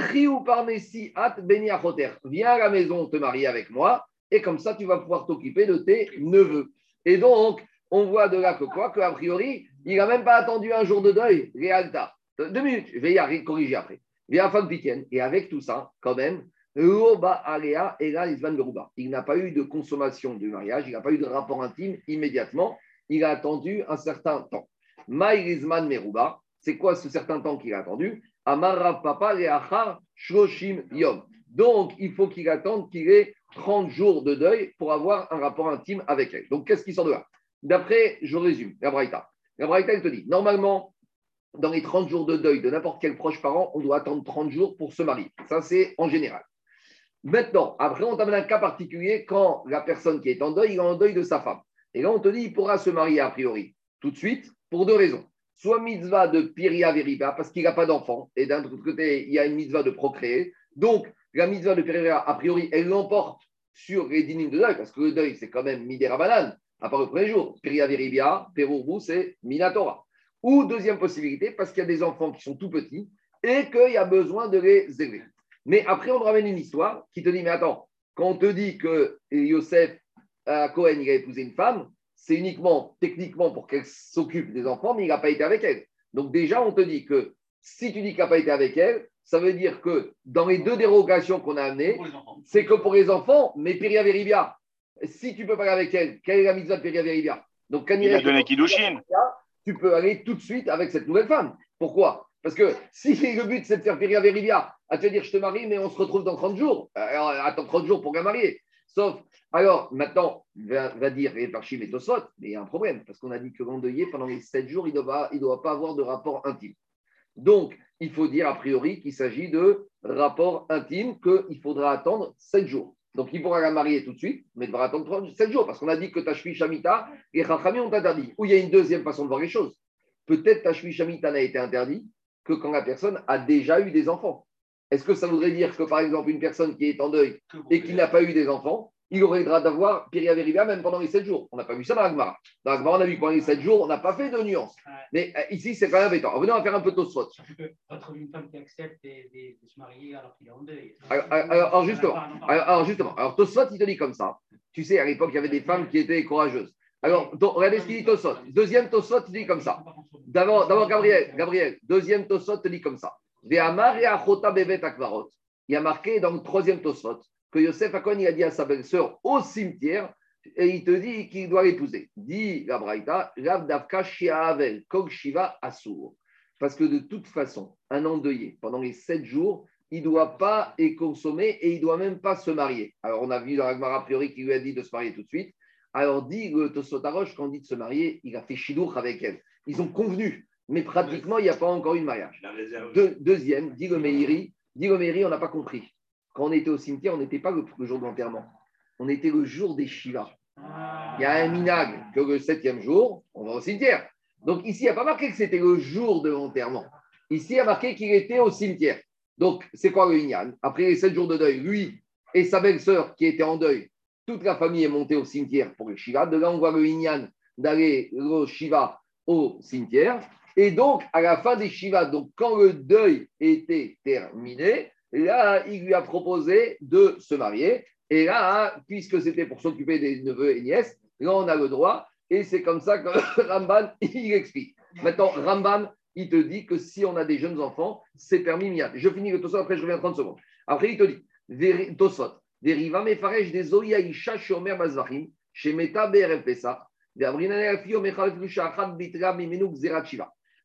[SPEAKER 1] à la maison te marier avec moi, et comme ça, tu vas pouvoir t'occuper de tes neveux. Et donc, on voit de là que quoi Qu'a priori, il n'a même pas attendu un jour de deuil, Réalta. Deux minutes, je vais y corriger après. Et avec tout ça, quand même, il n'a pas eu de consommation du mariage, il n'a pas eu de rapport intime immédiatement, il a attendu un certain temps. Maïrizman Meruba, c'est quoi ce certain temps qu'il a attendu? Amara Papa Shloshim Yom. Donc, il faut qu'il attende qu'il ait 30 jours de deuil pour avoir un rapport intime avec elle. Donc, qu'est-ce qui sort de là? D'après, je résume, la Braïta. La Braïta, elle te dit, normalement, dans les 30 jours de deuil de n'importe quel proche parent, on doit attendre 30 jours pour se marier. Ça, c'est en général. Maintenant, après, on t'amène un cas particulier quand la personne qui est en deuil, il est en deuil de sa femme. Et là, on te dit, il pourra se marier a priori tout de suite pour deux raisons. Soit mitzvah de Piria Veriba, parce qu'il n'a pas d'enfant, et d'un autre côté, il y a une mitzvah de procréer. Donc, la mitzvah de Piria, a priori, elle l'emporte sur les de deuil, parce que le deuil, c'est quand même midera banane, à part le premier jour. Piria Veribia, vous, c'est Minatora. Ou deuxième possibilité, parce qu'il y a des enfants qui sont tout petits et qu'il y a besoin de les élever. Mais après, on ramène une histoire qui te dit, mais attends, quand on te dit que Yosef à Cohen, il a épousé une femme, c'est uniquement techniquement pour qu'elle s'occupe des enfants, mais il n'a pas été avec elle. Donc déjà, on te dit que si tu dis qu'il n'a pas été avec elle, ça veut dire que dans les deux dérogations qu'on a amenées, c'est que pour les enfants, mais Peria Veribia, si tu peux pas aller avec elle, quelle est la mitzvah de Peria Veribia
[SPEAKER 3] Donc, quand il a donné.
[SPEAKER 1] Tu peux aller tout de suite avec cette nouvelle femme. Pourquoi? Parce que si [laughs] le but c'est de faire Peria Veribia, à te dire je te marie, mais on se retrouve dans 30 jours, alors attends 30 jours pour la marier. Sauf, alors maintenant, va, va dire et Parchim et Tosot, mais il y a un problème, parce qu'on a dit que l'endeuillé, pendant les 7 jours, il ne doit, il doit pas avoir de rapport intime. Donc, il faut dire a priori qu'il s'agit de rapport intime qu'il faudra attendre 7 jours. Donc, il pourra la marier tout de suite, mais il devra attendre 7 jours, parce qu'on a dit que Tashmi Shamita et Chachami ont interdit. Ou il y a une deuxième façon de voir les choses. Peut-être Tashmi Shamita n'a été interdit que quand la personne a déjà eu des enfants. Est-ce que ça voudrait dire que, par exemple, une personne qui est en deuil et qui n'a pas eu des enfants, il aurait le droit d'avoir Piria Veriba même pendant les 7 jours. On n'a pas vu ça dans l'Agmara. Dans l'Agmara, on a vu que pendant les 7 jours, on n'a pas fait de nuance. Mais euh, ici, c'est quand même embêtant. Venez, on va faire un peu Tosfot.
[SPEAKER 2] Surtout que retrouver une femme qui accepte de, de- de se marier alors qu'il est en deuil.
[SPEAKER 1] Alors, alors, alors, justement. Alors, justement, alors Tosfot, il te dit comme ça. Tu sais, à l'époque, il y avait des femmes qui étaient courageuses. Alors, regardez ce qu'il dit Tosfot. Deuxième Tosfot, il dit comme ça. D'abord, Gabriel, Gabriel, deuxième Tosfot te dit comme ça. Akvarot. Il y a marqué dans le troisième Tosfot que Yosef Akon, il a dit à sa belle-sœur au cimetière, et il te dit qu'il doit l'épouser. Dit la Braïta, Rav Davka Shiavel, Kog Shiva Asur. Parce que de toute façon, un endeuillé, pendant les sept jours, il ne doit pas y consommer et il ne doit même pas se marier. Alors, on a vu dans la Gemara a priori qu'il lui a dit de se marier tout de suite. Alors, dit le Tosotaroche, quand on dit de se marier, il a fait chidour avec elle. Ils ont convenu, mais pratiquement, il n'y a pas encore eu de mariage. Deux- deuxième, dit le Meiri, dit le Meiri, on n'a pas compris. Quand on était au cimetière, on n'était pas le, jour de l'enterrement. On était le jour des Shivas.
[SPEAKER 2] Ah.
[SPEAKER 1] Il y a un minag que le septième jour, on va au cimetière. Donc ici, il n'y a pas marqué que c'était le jour de l'enterrement. Ici, il y a marqué qu'il était au cimetière. Donc, c'est quoi le Inyan Après les sept jours de deuil, lui et sa belle-sœur qui étaient en deuil, toute la famille est montée au cimetière pour le Shiva. De là, on voit le Inyan d'aller au Shiva au cimetière. Et donc, à la fin des Shiva, donc quand le deuil était terminé, là, il lui a proposé de se marier. Et là, puisque c'était pour s'occuper des neveux et nièces, là, on a le droit. Et c'est comme ça que [laughs] Ramban, il explique. Maintenant, Ramban, il te dit que si on a des jeunes enfants, c'est permis miyad. Je finis le Tosot, après je reviens 30 secondes. Après, il te dit, Tosot, Deriva mefaresh des Zoya Isha Shomer Mazvachim, chez Meta BRF Pesa,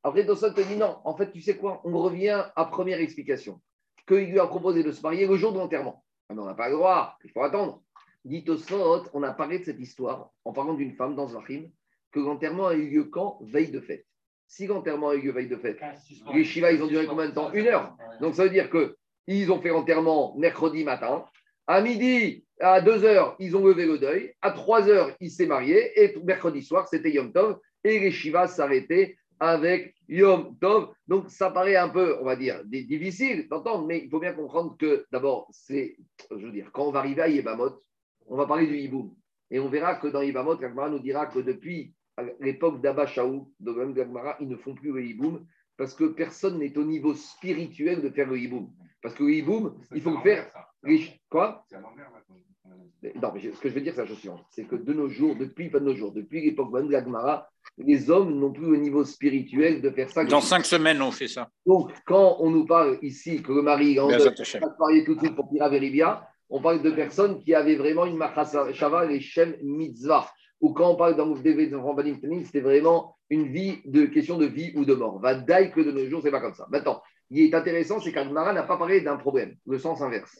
[SPEAKER 1] après, Tosot te dit non, en fait, tu sais quoi On revient à première explication. Qu'il lui a proposé de se marier le jour de l'enterrement. Ah, mais on n'a pas le droit, il faut attendre. Dit Tosot, on a parlé de cette histoire en parlant d'une femme dans Zvachim, que l'enterrement a eu lieu quand? Veille de fête. Si l'enterrement a eu lieu veille de fête, les Shiva, ils ont duré combien de temps? Une heure. Donc ça veut dire qu'ils ont fait l'enterrement mercredi matin. À midi, à 2 heures, ils ont levé le deuil. À 3 heures, il s'est marié. Et mercredi soir, c'était Yom Tov. Et les Shiva s'arrêtaient avec Yom Tov. Donc ça paraît un peu, on va dire, di- difficile d'entendre, mais il faut bien comprendre que d'abord, c'est, je veux dire, quand on va arriver à Yébamot, on va parler du Hiboum. Et on verra que dans Yébamot, Gagmara nous dira que depuis l'époque d'Abba Shaou, de Gagmara, ils ne font plus le Hiboum parce que personne n'est au niveau spirituel de faire le Hiboum. Parce que le Hiboum, il faut le faire. les- Quoi? Non, mais ce que je veux dire, c'est la chose suivante. C'est que de nos jours, depuis pas de nos jours, depuis l'époque de l'Agmara, les hommes n'ont plus au niveau spirituel de faire ça.
[SPEAKER 4] Dans cinq semaines, on fait ça.
[SPEAKER 1] Donc, quand on nous parle ici que le mari est en se marier tout de suite pour Pira Veribia, on parle de personnes qui avaient vraiment une shava et shem mitzvah. Ou quand on parle dans Mouvdévé de c'était vraiment une vie de question de vie ou de mort. Va daille que de nos jours, c'est pas comme ça. Maintenant, il est intéressant, c'est qu'Agmara n'a pas parlé d'un problème, le sens inverse.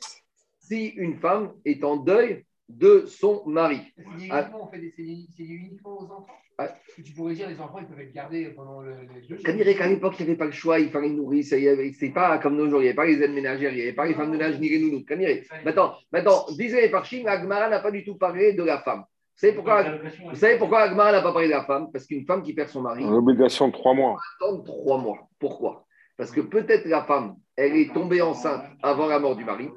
[SPEAKER 1] Si une femme est en deuil de son mari,
[SPEAKER 5] C'est on fait des, uniquement aux enfants?
[SPEAKER 1] Ah.
[SPEAKER 5] Parce que tu pourrais dire les enfants, ils peuvent être gardés pendant le, les deux jours.
[SPEAKER 1] Qu'à l'époque, il n'y avait pas le choix, il fallait nourrir. C'est c'est pas comme nos jours, il n'y avait pas les aides ménagères, il n'y avait pas les femmes de ménage ni les nounous. Maintenant, maintenant, disait les Parchim, Agmara n'a pas du tout parlé de la femme. Vous savez pourquoi, vous savez pourquoi Agmara n'a pas parlé de la femme? Parce qu'une femme qui perd son mari
[SPEAKER 3] L'obligation de trois mois.
[SPEAKER 1] attend trois mois. Pourquoi? Parce que peut-être la femme, elle est tombée enceinte avant la mort du mari,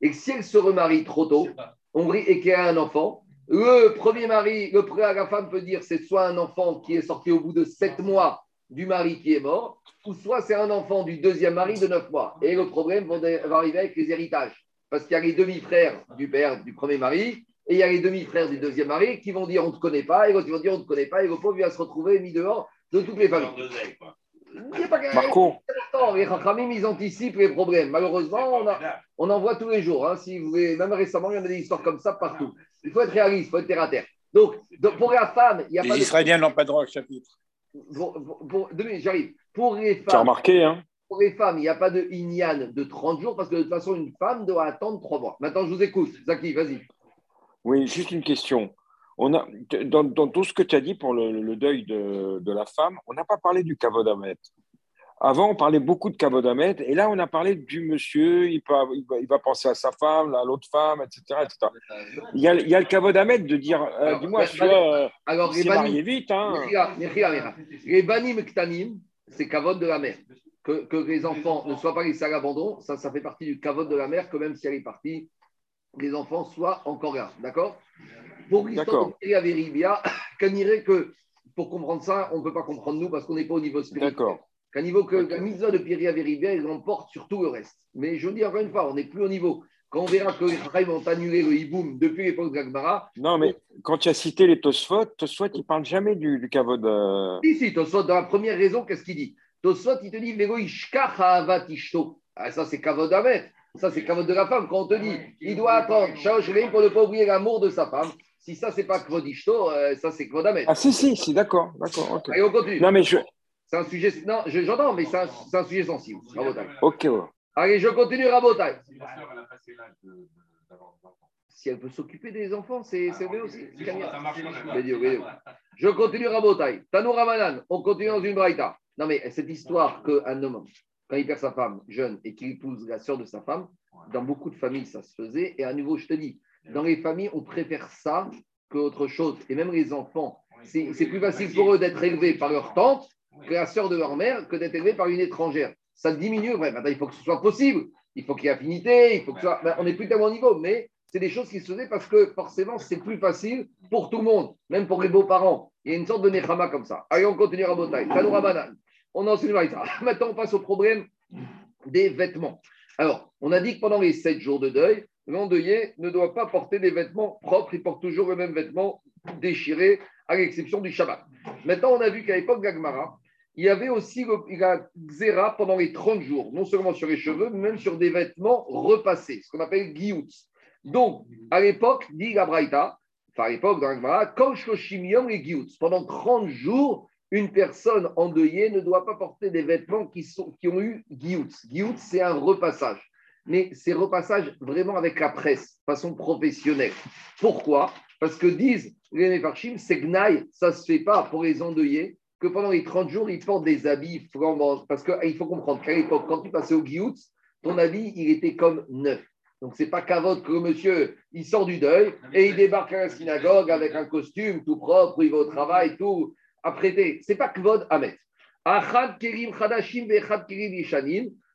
[SPEAKER 1] et si elle se remarie trop tôt, on rit et qu'elle a un enfant, le premier mari, le prêt à la femme peut dire c'est soit un enfant qui est sorti au bout de sept mois du mari qui est mort, ou soit c'est un enfant du deuxième mari de neuf mois. Et le problème va arriver avec les héritages. Parce qu'il y a les demi-frères du père du premier mari, et il y a les demi-frères du deuxième mari qui vont dire on ne te connaît pas, et l'autre vont dire on ne te connaît pas, et le pauvre il va se retrouver mis dehors de toutes les familles. Il y a pas- Non, les Rachamim, ils anticipent les problèmes. Malheureusement, on, a- on en voit tous les jours. hein. Si vous voulez, même récemment, il y en a des histoires comme ça partout. Il faut être réaliste, il faut être terre à terre. Donc, donc, pour la femme, il n'y a
[SPEAKER 4] Les
[SPEAKER 1] pas de.
[SPEAKER 4] Israéliens n'ont pas droit au chapitre.
[SPEAKER 1] Pour- pour- pour- deux minutes, j'arrive. Pour les
[SPEAKER 3] tu as
[SPEAKER 1] femmes,
[SPEAKER 3] remarqué, hein?
[SPEAKER 1] pour les femmes, il n'y a pas de inyan de 30 jours parce que de toute façon, une femme doit attendre 3 mois. Maintenant, je vous écoute. Zaki, vas-y.
[SPEAKER 3] Oui, juste une question. On a, dans, dans tout ce que tu as dit pour le, le deuil de, de la femme, on n'a pas parlé du kavodamet. Avant, on parlait beaucoup de kavodamet, et là, on a parlé du monsieur, il, peut, il, va, il va penser à sa femme, à l'autre femme, etc., etc. Il y a, il y a le kavodamet de dire, euh, dis-moi,
[SPEAKER 1] bah,
[SPEAKER 3] celui-là, euh,
[SPEAKER 1] Alors, les
[SPEAKER 3] marié vite, hein.
[SPEAKER 1] Les banim ktanim, c'est kavod de la mère. que, que les enfants ne soient pas laissés à l'abandon, ça, ça fait partie du cavote de la mère, que même si elle est partie, les enfants soient encore là. D'accord? Pour l'histoire de Veribia, [coughs] qu'on dirait que pour comprendre ça, on ne peut pas comprendre nous parce qu'on n'est pas au niveau spirituel.
[SPEAKER 3] D'accord.
[SPEAKER 1] Qu'à niveau que la mitzvah de Péria Veribia, elle emporte sur tout le reste. Mais je vous dis encore une fois, on n'est plus au niveau. Quand on verra que les Chachamim ont annulé le hiboum depuis l'époque de l'Agmara,
[SPEAKER 3] Non, mais quand tu as cité les Tosfot, Tosfot, il ne parle jamais du, du kavod. euh,
[SPEAKER 1] Si, si, Tosfot, dans la première raison, qu'est-ce qu'il dit? Tosfot, il te dit Vego ishkach ha'avat ishto. Ah, ça, c'est kavod amet. Ça, c'est kavod de la femme. Quand on te dit, il doit attendre Shaosh Reim pour ne pas oublier l'amour de sa femme. Si ça, c'est pas kavod ishto, euh, ça, c'est kavod amet.
[SPEAKER 3] Ah, si, si, si, d'accord. D'accord. ok.
[SPEAKER 1] Allez, on continue.
[SPEAKER 3] Non, mais je.
[SPEAKER 1] C'est un sujet. Non, je- j'entends, mais c'est un, sujet sensible. Rabotai.
[SPEAKER 3] Ok, ouais.
[SPEAKER 1] Allez, je continue, Rabotai.
[SPEAKER 6] Si elle a passé l'âge de- de- d'avoir des enfants.
[SPEAKER 1] Si elle peut s'occuper des enfants, c'est c'est vrai aussi. Je continue Rabotai. Tanou Ramanan, on continue dans une braïta. Non, mais cette histoire qu'un homme, quand il perd sa femme jeune et qu'il épouse la sœur de sa femme, dans beaucoup de familles, ça se faisait. Et à nouveau, je te dis, dans les familles, on préfère ça qu'autre chose. Et même les enfants, c'est c'est plus facile pour eux d'être élevés par leur tante que la sœur de leur mère que d'être élevés par une étrangère. Ça diminue. Ouais, maintenant, il faut que ce soit possible. Il faut qu'il y ait affinité. Il faut que soit... ben, on n'est plus tellement au niveau, mais c'est des choses qui se faisaient parce que forcément, c'est plus facile pour tout le monde, même pour les beaux-parents. Il y a une sorte de nechama comme ça. Allez, on continue à Botaï. On enseigne ça. [laughs] Maintenant, on passe au problème des vêtements. Alors, on a dit que pendant les sept jours de deuil, l'endeuillé ne doit pas porter des vêtements propres, il porte toujours le même vêtement déchiré, à l'exception du Shabbat. Maintenant, on a vu qu'à l'époque d'Agmara, il y avait aussi le, la xéra pendant les 30 jours, non seulement sur les cheveux, mais même sur des vêtements repassés, ce qu'on appelle guillouts. Donc, à l'époque, dit la Braïta, enfin à l'époque dans l'Agmara, et guillouts. Pendant 30 jours, une personne endeuillée ne doit pas porter des vêtements qui, sont, qui ont eu guillouts. Guillouts, c'est un repassage. Mais c'est repassage vraiment avec la presse, façon professionnelle. Pourquoi? Parce que disent les Mefarchim, c'est gnaï, ça ne se fait pas pour les endeuillés, que pendant les 30 jours, ils portent des habits flambants. Parce qu'il faut comprendre qu'à l'époque, quand tu passais au guillouts, ton habit, il était comme neuf. Donc, c'est pas qu'avote que le monsieur, il sort du deuil et il débarque à la synagogue avec un costume tout propre, il va au travail, tout apprêté. C'est pas kvod à mettre.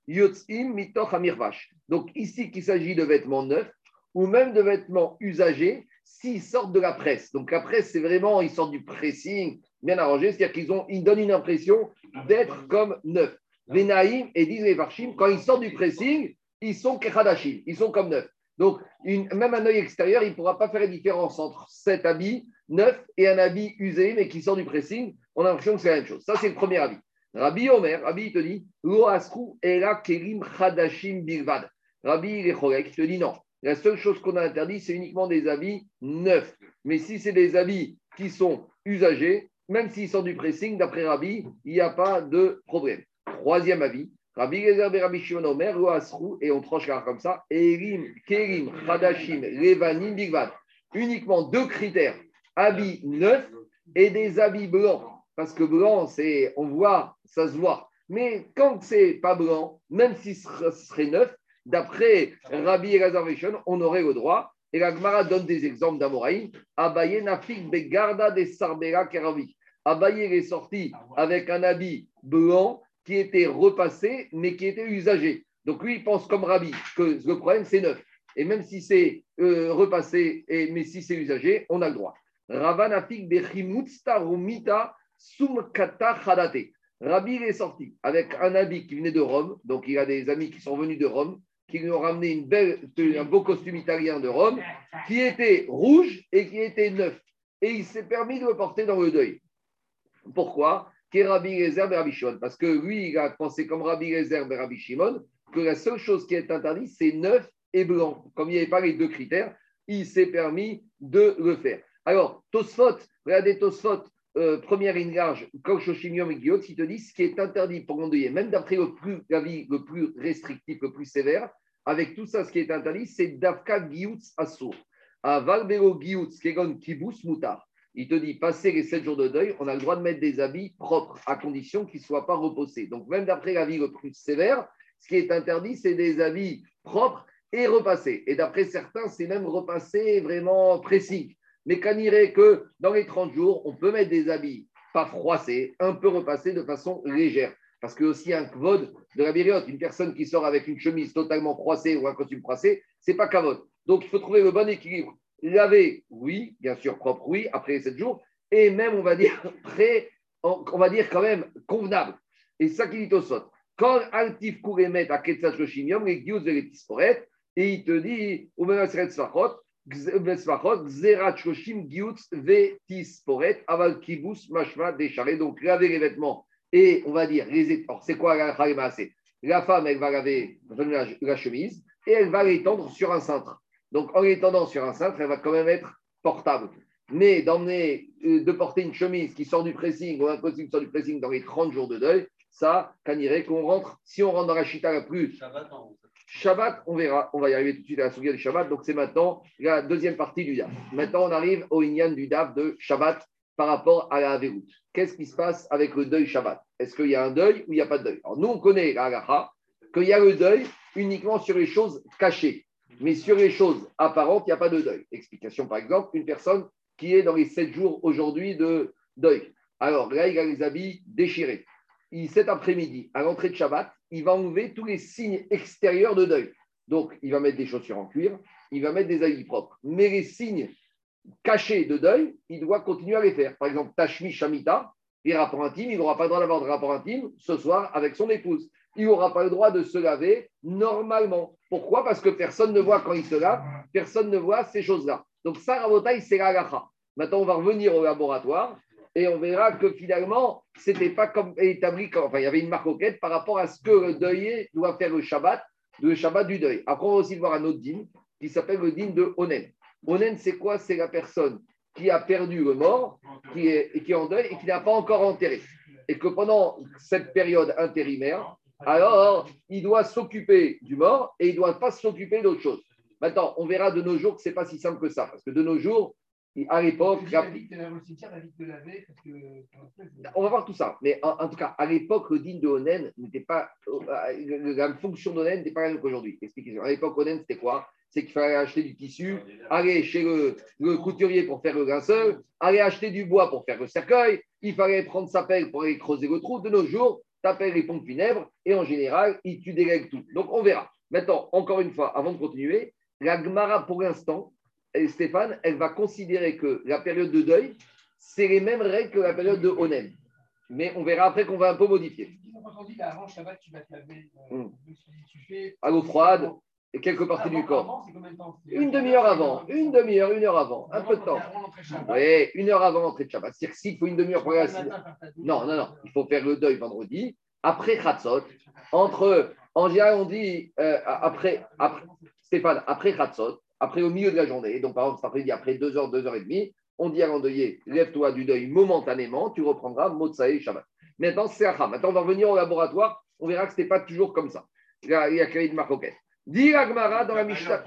[SPEAKER 1] Yotzim mitoch amirvash. Donc, ici, qu'il s'agit de vêtements neufs ou même de vêtements usagés s'ils sortent de la presse. Donc, la presse, c'est vraiment, ils sortent du pressing bien arrangé, c'est-à-dire qu'ils ils donnent une impression d'être comme neufs. Les naïms et disent les quand ils sortent du pressing, ils sont kechadashim, ils sont comme neufs. Donc, même un œil extérieur, il ne pourra pas faire la différence entre cet habit neuf et un habit usé, mais qui sort du pressing. On a l'impression que c'est la même chose. Ça, c'est le premier avis. Rabbi Omer, Rabbi, il te dit, Lo asku ela kerim chadashim bilvad. Rabbi, il est te dit non. La seule chose qu'on a interdit, c'est uniquement des habits neufs. Mais si c'est des habits qui sont usagés, même s'ils sortent du pressing, d'après Rabbi, il n'y a pas de problème. Troisième avis, Rabbi Gezer et Rabbi Shimon Omer, Lo asku, et on tranche comme ça, Erim, Kerim, Chadashim, Levanim, Bigvad. Uniquement deux critères, habits neufs et des habits blancs. Parce que blanc, c'est, on voit, ça se voit. Mais quand c'est pas blanc, même si ce serait- neuf, d'après Rabbi Rishon, on aurait le droit. Et la Gemara donne des exemples d'Amoraïm. Abaye nafik begarda des sarbera keravi. Abaye est sorti avec un habit blanc qui était repassé, mais qui était usagé. Donc lui, il pense comme Rabbi que le problème, c'est neuf. Et même si c'est euh, repassé, et, mais si c'est usagé, on a le droit. Ravanafik bechimutsta rumita sumkata chadate. Rabbi est sorti avec un habit qui venait de Rome, donc il a des amis qui sont venus de Rome, qui lui ont ramené une belle, un beau costume italien de Rome, qui était rouge et qui était neuf. Et il s'est permis de le porter dans le deuil. Pourquoi? Rabbi et Rabbi Shimon Parce que lui, il a pensé comme Rabbi Gezer et Rabbi Shimon que la seule chose qui est interdite, c'est neuf et blanc. Comme il n'y avait pas les deux critères, il s'est permis de le faire. Alors, Tosfot, regardez Tosfot, euh, première ligne large, Kochoshimium et te dit ce qui est interdit pour l'endeuillé, même d'après l'avis le plus restrictif, le plus sévère, avec tout ça, ce qui est interdit, c'est Davka Giyutz Assour. À Valbero Giyutz, Kegon Kibus Mutar. Il te dit, passer les 7 jours de deuil, on a le droit de mettre des habits propres, à condition qu'ils ne soient pas reposés. Donc, même d'après l'avis le plus sévère, ce qui est interdit, c'est des habits propres et repassés. Et d'après certains, c'est même repassé vraiment précis. Mais qu'on irait que dans les 30 jours, on peut mettre des habits pas froissés, un peu repassés de façon légère. Parce que aussi un kvod de la période, une personne qui sort avec une chemise totalement froissée ou un costume froissé, c'est pas kavod. Donc il faut trouver le bon équilibre. Laver, oui, bien sûr, propre, oui, après 7 jours, et même, on va dire, [laughs] très, on va dire quand même convenable. Et ça qui dit au sot. Quand Altif Kouremet à Ketzach Loshimium, les Veletisporet, et il te dit, ou même Aseret Svachot, Décharé. Donc laver les vêtements et on va dire, les c'est quoi la la femme, elle va laver la, chemise et elle va l'étendre sur un cintre. Donc en l'étendant sur un cintre, elle va quand même être portable. Mais d'emmener, euh, de porter une chemise qui sort du pressing ou un costume qui sort du pressing dans les 30 jours de deuil, ça, irait qu'on rentre, si on rentre dans la chita la plus Shabbat, on verra, on va y arriver tout de suite à la Souga du Shabbat. Donc c'est maintenant la deuxième partie du DAF. Maintenant, on arrive au Inyan du DAF de Shabbat par rapport à la Averout. Qu'est-ce qui se passe avec le deuil Shabbat? Est-ce qu'il y a un deuil ou il n'y a pas de deuil? Alors nous, on connaît la halacha, qu'il y a le deuil uniquement sur les choses cachées. Mais sur les choses apparentes, il n'y a pas de deuil. Explication par exemple, une personne qui est dans les sept jours aujourd'hui de deuil. Alors là, il a les habits déchirés. Cet après-midi, à l'entrée de Shabbat, il va enlever tous les signes extérieurs de deuil. Donc, il va mettre des chaussures en cuir, il va mettre des habits propres. Mais les signes cachés de deuil, il doit continuer à les faire. Par exemple, Tashmi Shamita, les rapports intimes, il n'aura pas le droit d'avoir de rapport intime ce soir avec son épouse. Il n'aura pas le droit de se laver normalement. Pourquoi? Parce que personne ne voit quand il se lave, personne ne voit ces choses-là. Donc, ça, Rabotaï, c'est la. Maintenant, on va revenir au laboratoire et on verra que finalement, c'était pas comme établi, enfin, il y avait une marque au quête par rapport à ce que le deuil doit faire le Shabbat, le Shabbat du deuil. Après, on va aussi voir un autre dîme qui s'appelle le dîme de Onen. Onen, c'est quoi? C'est la personne qui a perdu le mort, qui est, qui est en deuil et qui n'a pas encore enterré. Et que pendant cette période intérimaire, alors il doit s'occuper du mort et il ne doit pas s'occuper d'autre chose. Maintenant, on verra de nos jours que ce n'est pas si simple que ça. Parce que de nos jours, à l'époque,
[SPEAKER 5] parce que.
[SPEAKER 1] on va voir tout ça. Mais en, en tout cas, à l'époque, le digne de Onen n'était pas. euh, La fonction d'Onen n'était pas la même qu'aujourd'hui. Expliquez-moi. À l'époque, Onen, c'était quoi? C'est qu'il fallait acheter du tissu, aller chez le, le couturier pour faire le linceul, aller acheter du bois pour faire le cercueil, il fallait prendre sa pelle pour aller creuser le trou. De nos jours, tu appelles les pompes funèbres et en général, il- tu délègues tout. Donc, on verra. Maintenant, encore une fois, avant de continuer, la Gemara, pour l'instant, Stéphane, elle va considérer que la période de deuil, c'est les mêmes règles que la période de Onen. Mais on verra après qu'on va un peu modifier.
[SPEAKER 5] Ils ont entendu qu'avant Shabbat, tu vas te laver. euh,
[SPEAKER 1] Mm.
[SPEAKER 5] fais.
[SPEAKER 1] À l'eau froide et quelques parties
[SPEAKER 5] Avant-
[SPEAKER 1] du corps.
[SPEAKER 5] avant, temps
[SPEAKER 1] Une demi-heure avant, une demi-heure, une heure avant, un peu de temps. Oui, une heure avant l'entrée de Shabbat. C'est-à-dire s'il faut une demi-heure pour
[SPEAKER 5] douche.
[SPEAKER 1] Non, non, non. Il faut faire le deuil vendredi, après Khatzot, entre, en général, on dit euh, après, après, Stéphane, après Khatzot, après au milieu de la journée, donc par exemple cet après-midi, après 2h, 2h30, on dit à l'endeuillé, lève-toi du deuil momentanément, tu reprendras Motsae Shabbat. Maintenant, c'est Acham. Maintenant, on va revenir au laboratoire, on verra que ce n'était pas toujours comme ça. Il y a, créé une marcoquette. Dit la Gemara dans la Mishnah.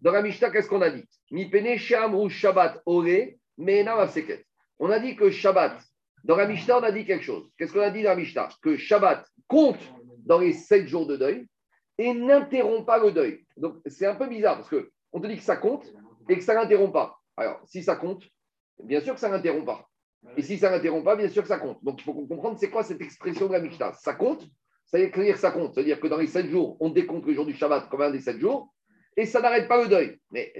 [SPEAKER 1] Dans la Mishnah, qu'est-ce qu'on a dit? Mipene Sheamru Shabbat Ore, Mena Mafseket. On a dit que Shabbat, dans la Mishnah, on a dit quelque chose. Qu'est-ce qu'on a dit dans la Mishnah? Que Shabbat compte dans les sept jours de deuil et n'interrompt pas le deuil. Donc, c'est un peu bizarre parce que on te dit que ça compte et que ça n'interrompt pas. Alors, si ça compte, bien sûr que ça n'interrompt pas. Et si ça n'interrompt pas, bien sûr que ça compte. Donc, il faut comprendre c'est quoi cette expression de la Mishnah. Ça compte, ça veut dire que ça compte. C'est-à-dire que dans les sept jours, on décompte le jour du Shabbat comme un des sept jours et ça n'arrête pas le deuil. Mais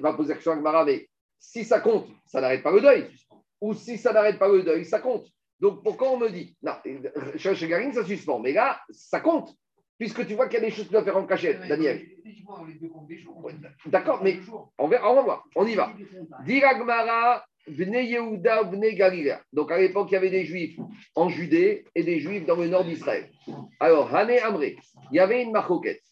[SPEAKER 1] va, poser la question à mais si ça compte, ça n'arrête pas le deuil. Ou si ça n'arrête pas le deuil, ça compte. Donc pourquoi on me dit? Non, chez Garine, ça suspend. Mais là, ça compte. Puisque tu vois qu'il y a des choses que tu dois faire en cachette, Daniel. D'accord, mais on, verra, on va voir. On y va. Diragmara, Vne Yehuda, Vne Galilea. Donc à l'époque, il y avait des juifs en Judée et des juifs dans le nord d'Israël. Alors, Hané Amré, il y avait une marcoquette.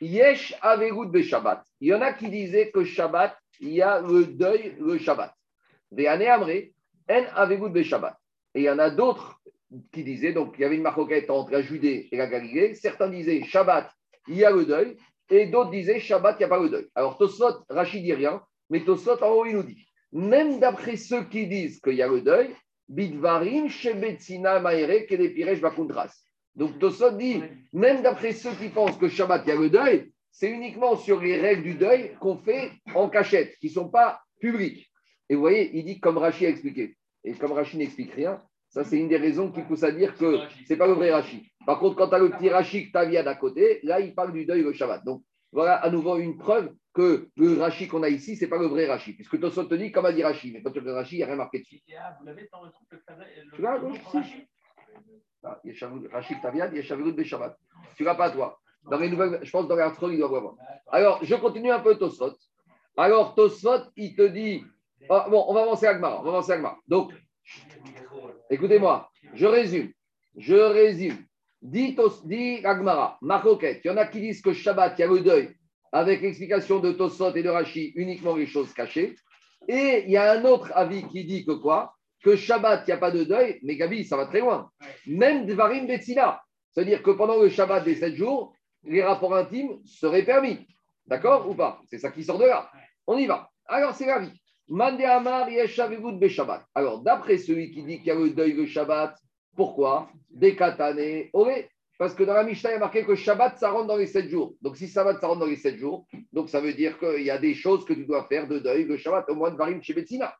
[SPEAKER 1] Yesh Avegout be Shabbat. Il y en a qui disaient que Shabbat, il y a le deuil, le Shabbat. Hané Amré, En Avegout be Shabbat. Et il y en a d'autres qui disaient, donc il y avait une marcoquette entre la Judée et la Galilée. Certains disaient Shabbat, il y a le deuil. Et d'autres disaient Shabbat, il n'y a pas le deuil. Alors Tosot, Rachid dit rien, mais Tosot en haut, il nous dit même d'après ceux qui disent qu'il y a le deuil, Bidvarim, Shebetsina, Maere, Kedepiresh, Bakuntras. Donc Tosot dit même d'après ceux qui pensent que Shabbat, il y a le deuil, c'est uniquement sur les règles du deuil qu'on fait en cachette, qui ne sont pas publiques. Et vous voyez, il dit comme Rachid a expliqué. Et comme Rachid n'explique rien, Ça, c'est une des raisons qui pousse à dire que c'est pas le vrai Rashi. Par contre, quand tu as le petit Rashi que tu as à côté, là, il parle du deuil le Shabbat. Donc, voilà à nouveau une preuve que le Rashi qu'on a ici, c'est pas le vrai Rashi. Puisque Tosot te dit, comme a dit Rashi, mais quand tu le Rashi, il n'y a rien marqué dessus.
[SPEAKER 2] Ah, Vous l'avez dans le truc, le carré- le-
[SPEAKER 1] Tu l'as, si.
[SPEAKER 2] Rashi
[SPEAKER 1] Taviad, Beshabbat. Tu l'as pas, toi. Dans les nouvelles, je pense dans les articles, il doit avoir. Alors, je continue un peu Tosfot. Alors, Tosfot, il te dit. Ah, bon, on va avancer à Agmara. On va avancer à Agmara. Donc, écoutez-moi, je résume. Je résume. Dit, Agmara, Marcoquette, il y en a qui disent que Shabbat, il y a le deuil, avec l'explication de Tosfot et de Rashi, uniquement les choses cachées. Et il y a un autre avis qui dit que quoi? Que Shabbat, il n'y a pas de deuil, mais Gabi, ça va très loin. Même Dvarim Betsina. C'est-à-dire que pendant le Shabbat des sept jours, les rapports intimes seraient permis. D'accord ou pas? C'est ça qui sort de là. On y va. Alors, c'est la Alors, d'après celui qui dit qu'il y a le deuil le Shabbat, pourquoi? Dekatane Oré. Parce que dans la Mishnah, il y a marqué que Shabbat, ça rentre dans les sept jours. Donc, si Shabbat, ça rentre dans les sept jours, donc ça veut dire qu'il y a des choses que tu dois faire de deuil le Shabbat, au moins de Varim chez Betsina.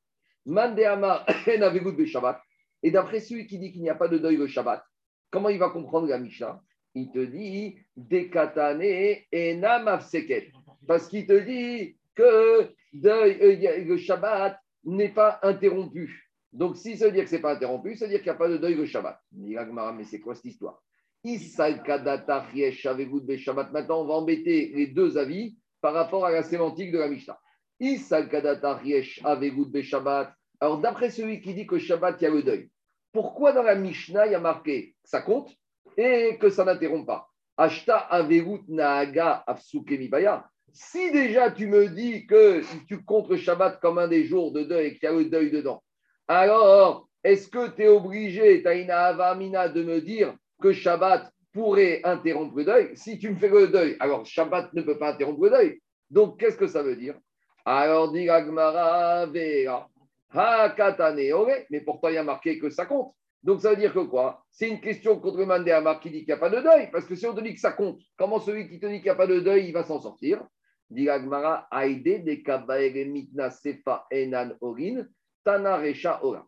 [SPEAKER 1] Mande Amar [laughs] Beshabbat. Et d'après celui qui dit qu'il n'y a pas de deuil le Shabbat, comment il va comprendre la Mishnah? Il te dit Dekatane et Namafseket. Parce qu'il te dit que euh, le Shabbat n'est pas interrompu. Donc, si ça veut dire que ce n'est pas interrompu, ça veut dire qu'il n'y a pas de deuil le Shabbat. Mais c'est quoi cette histoire? Maintenant, on va embêter les deux avis par rapport à la sémantique de la Mishnah. Alors, d'après celui qui dit que Shabbat, il y a le deuil, pourquoi dans la Mishnah, il y a marqué que ça compte et que ça n'interrompt pas? Ashta mibaya. Si déjà tu me dis que tu comptes Shabbat comme un des jours de deuil et qu'il y a le deuil dedans, alors est-ce que tu es obligé, Taïna Avamina, de me dire que Shabbat pourrait interrompre le deuil Si tu me fais le deuil, alors Shabbat ne peut pas interrompre le deuil. Donc qu'est-ce que ça veut dire? Alors dit Agmara Vera. Mais pourtant il y a marqué que ça compte. Donc ça veut dire que quoi? C'est une question contre le Mandéamar qui dit qu'il n'y a pas de deuil. Parce que si on te dit que ça compte, comment celui qui te dit qu'il n'y a pas de deuil, il va s'en sortir?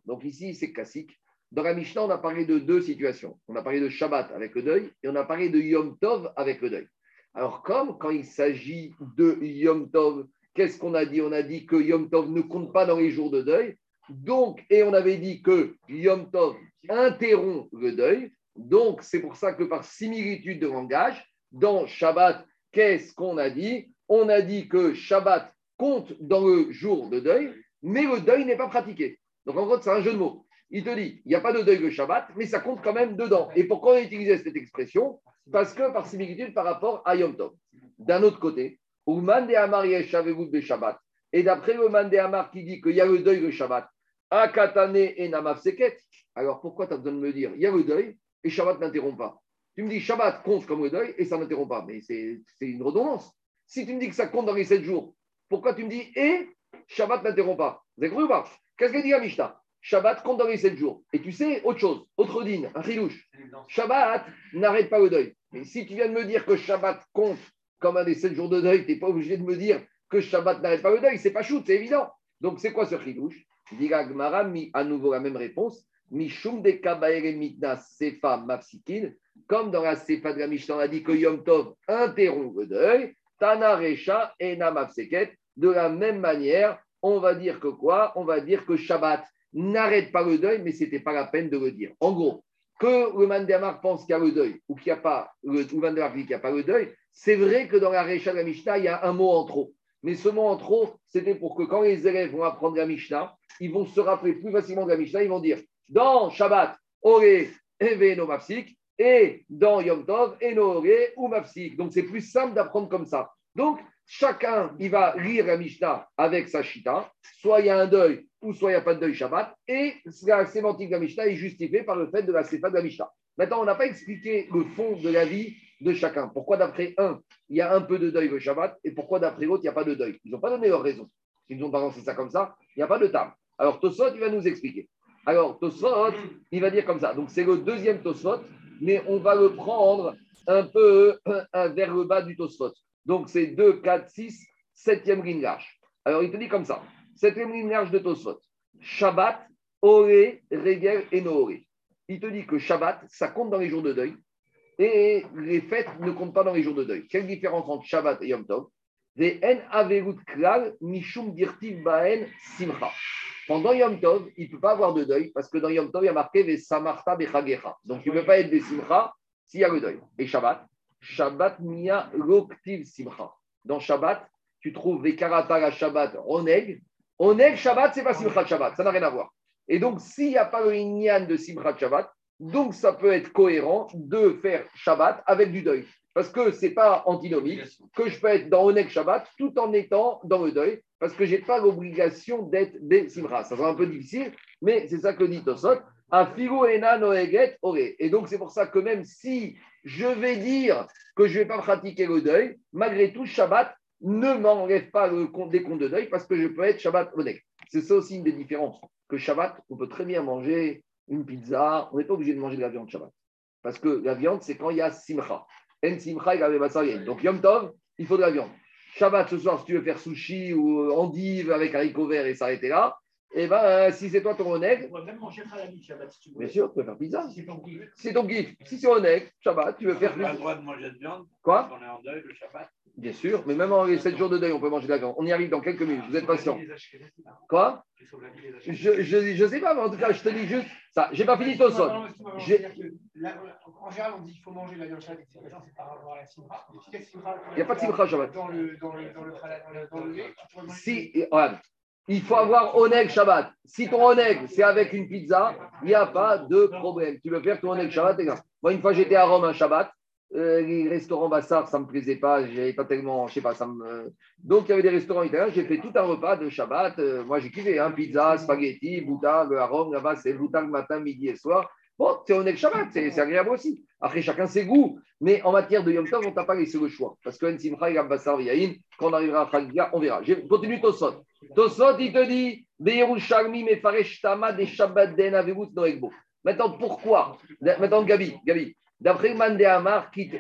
[SPEAKER 1] Donc ici, c'est classique. Dans la Mishnah, on a parlé de deux situations. On a parlé de Shabbat avec le deuil et on a parlé de Yom Tov avec le deuil. Alors, comme quand il s'agit de Yom Tov, qu'est-ce qu'on a dit? On a dit que Yom Tov ne compte pas dans les jours de deuil. Donc, et on avait dit que Yom Tov interrompt le deuil. Donc, c'est pour ça que par similitude de langage, dans Shabbat, qu'est-ce qu'on a dit? On a dit que Shabbat compte dans le jour de deuil, mais le deuil n'est pas pratiqué. Donc, en gros, c'est un jeu de mots. Il te dit, il n'y a pas de deuil le Shabbat, mais ça compte quand même dedans. Et pourquoi on a utilisé cette expression? Parce que par similitude par rapport à Yom Tov. D'un autre côté, Ouman de Amar be Shabbat. Et d'après le Man de Amar qui dit qu'il y a le deuil le Shabbat, Akatane et Namav Seket. Alors pourquoi tu as besoin de me dire, il y a le deuil et Shabbat n'interrompt pas? Tu me dis Shabbat compte comme le deuil et ça n'interrompt pas. Mais c'est une redondance. Si tu me dis que ça compte dans les sept jours, pourquoi tu me dis et Shabbat n'interrompt pas? Vous avez cru ou pas? Qu'est-ce que dit la Mishnah? Shabbat compte dans les sept jours. Et tu sais, autre chose, autre dîne, un chilouche. Shabbat n'arrête pas le deuil. Mais si tu viens de me dire que Shabbat compte comme un des sept jours de deuil, tu n'es pas obligé de me dire que Shabbat n'arrête pas le deuil. C'est pas shoot, c'est évident. Donc c'est quoi ce chilouche Dit la Gemara, mi- à nouveau la même réponse. Mishum de kabaere sefa mafsikin. Comme dans la sefa de la Mishnah, on a dit que Yom Tov interrompt le deuil. Tana Recha et Namafseket. De la même manière, on va dire que quoi? On va dire que Shabbat n'arrête pas le deuil, mais ce n'était pas la peine de le dire. En gros, que le Mandamar pense qu'il y a le deuil ou qu'il n'y a pas le, ou dit qu'il n'y a pas le deuil, c'est vrai que dans la Recha de la Mishnah, il y a un mot en trop. Mais ce mot en trop, c'était pour que quand les élèves vont apprendre la Mishnah, ils vont se rappeler plus facilement de la Mishnah, ils vont dire dans Shabbat, Ore, Eve, no Mafsik, et dans Yom Tov, Ore, ou Mafsik. Donc c'est plus simple d'apprendre comme ça. Donc chacun, il va lire la Mishnah avec sa Shita, soit il y a un deuil, ou soit il n'y a pas de deuil Shabbat, et la sémantique de la Mishnah est justifiée par le fait de la séfa de la Mishnah. Maintenant, on n'a pas expliqué le fond de la vie de chacun. Pourquoi d'après un, il y a un peu de deuil le Shabbat, et pourquoi d'après l'autre, il n'y a pas de deuil? Ils n'ont pas donné leur raison. S'ils n'ont pas lancé ça comme ça, il n'y a pas de table. Alors, Tosfot, il va nous expliquer. Alors, Tosfot, il va dire comme ça. Donc, c'est le deuxième Tosfot, mais on va le prendre un peu euh, vers le bas du Tosfot. Donc, c'est 2, 4, 6, septième ligne large. Alors, il te dit comme ça. Septième ligne large de Tosfot. Shabbat, Ore, Regel et Noore. il te dit que Shabbat, ça compte dans les jours de deuil et les fêtes ne comptent pas dans les jours de deuil. Quelle différence entre Shabbat et Yom Tov? Des en averut klal mishum dirtiv baen simcha. Pendant Yom Tov, il ne peut pas avoir de deuil parce que dans Yom Tov, il y a marqué les samarta bechagecha. Donc il ne peut pas être des simcha s'il y a le deuil. Et Shabbat? Shabbat miya loktiv simcha. Dans Shabbat, tu trouves les karata la Shabbat oneg. Oneg Shabbat, c'est pas simcha Shabbat, ça n'a rien à voir. Et donc, s'il n'y a pas le inyan de simcha Shabbat, donc ça peut être cohérent de faire Shabbat avec du deuil. Parce que ce n'est pas antinomique que je peux être dans Oneg Shabbat tout en étant dans le deuil, parce que je n'ai pas l'obligation d'être des simra. Ça sera un peu difficile, mais c'est ça que dit Tosot. Et donc, c'est pour ça que même si je vais dire que je ne vais pas pratiquer le deuil, malgré tout, Shabbat ne m'enlève pas le compte des comptes de deuil parce que je peux être Shabbat honnête. C'est ça aussi une des différences. Que Shabbat, on peut très bien manger une pizza, on n'est pas obligé de manger de la viande Shabbat. Parce que la viande, c'est quand il y a simcha. En simcha, il y avait Donc Yom Tov, il faut de la viande. Shabbat, ce soir, si tu veux faire sushi ou endive avec haricot vert et s'arrêter là, et ben, euh, si c'est toi ton oneg.
[SPEAKER 2] On pourrait même manger halali Shabbat si tu veux.
[SPEAKER 1] Bien sûr, tu peux faire pizza.
[SPEAKER 2] Si c'est ton kiff.
[SPEAKER 1] C'est ton kiff. Si c'est oneg, Shabbat, tu veux faire.
[SPEAKER 7] On a le droit de manger de viande
[SPEAKER 1] Quoi?
[SPEAKER 7] On est en deuil le Shabbat.
[SPEAKER 1] Bien sûr, mais même en les 7 jours de deuil, on peut manger de la viande. On y arrive dans quelques minutes. Vous êtes patient. Quoi. Je, je, je sais pas, mais en tout cas, je te dis juste ça. J'ai pas fini ton
[SPEAKER 5] là, En général, on dit qu'il faut manger la viande Shabbat, etc. C'est par rapport à la simra. Mais si la simra,
[SPEAKER 1] Il n'y a pas de simcha Shabbat.
[SPEAKER 5] Dans le, dans le,
[SPEAKER 1] Si, regarde, il faut avoir oneg Shabbat. Si ton oneg, c'est avec une pizza, il n'y a pas de problème. Tu veux faire ton oneg Shabbat, et là. Moi, une fois, j'étais à Rome un Shabbat. Euh, les restaurants Bassar, ça ne me plaisait pas. J'avais pas tellement, je sais pas. Donc, il y avait des restaurants italiens. J'ai fait tout un repas de Shabbat. Euh, moi, j'ai kiffé, hein, pizza, spaghetti, boutag à Rome. Là-bas, c'est boutag matin, midi et soir. Bon, c'est oneg Shabbat, c'est agréable aussi. Après, chacun ses goûts. Mais en matière de Yom Tov, on t'a pas laissé le choix. Parce que En Simcha, il y a Bassar, Yahin. Quand on arrivera à Chagiga, on verra. J'ai- Continue Tosot. Tosot, il te dit. Maintenant, pourquoi? Maintenant, Gabi, Gabi, d'après Mandéamar, qui.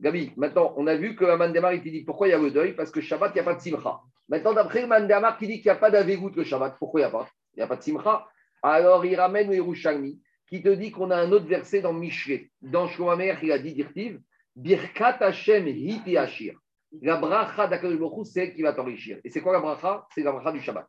[SPEAKER 1] Gabi, maintenant, on a vu que Mandéamar, il te dit pourquoi il y a le deuil? Parce que Shabbat, il n'y a pas de simcha. Maintenant, d'après Mandéamar, qui dit qu'il n'y a pas d'avégout le Shabbat, pourquoi il n'y a pas? Il n'y a pas de simcha. Alors, il ramène le Yerushalmi, qui te dit qu'on a un autre verset dans Mishré. Dans Shlomamer, il a dit Dirtiv Birkat Hashem hiti Hashir. La bracha d'Akadosh c'est elle qui va t'enrichir. Et c'est quoi la bracha? C'est la bracha du Shabbat.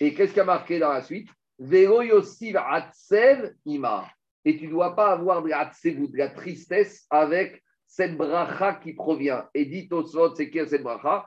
[SPEAKER 1] Et qu'est-ce qu'il y a marqué dans la suite? Vero yosiv atsev ima. Et tu ne dois pas avoir de la de la tristesse avec cette bracha qui provient. Et dit Tosfot, c'est qui cette bracha?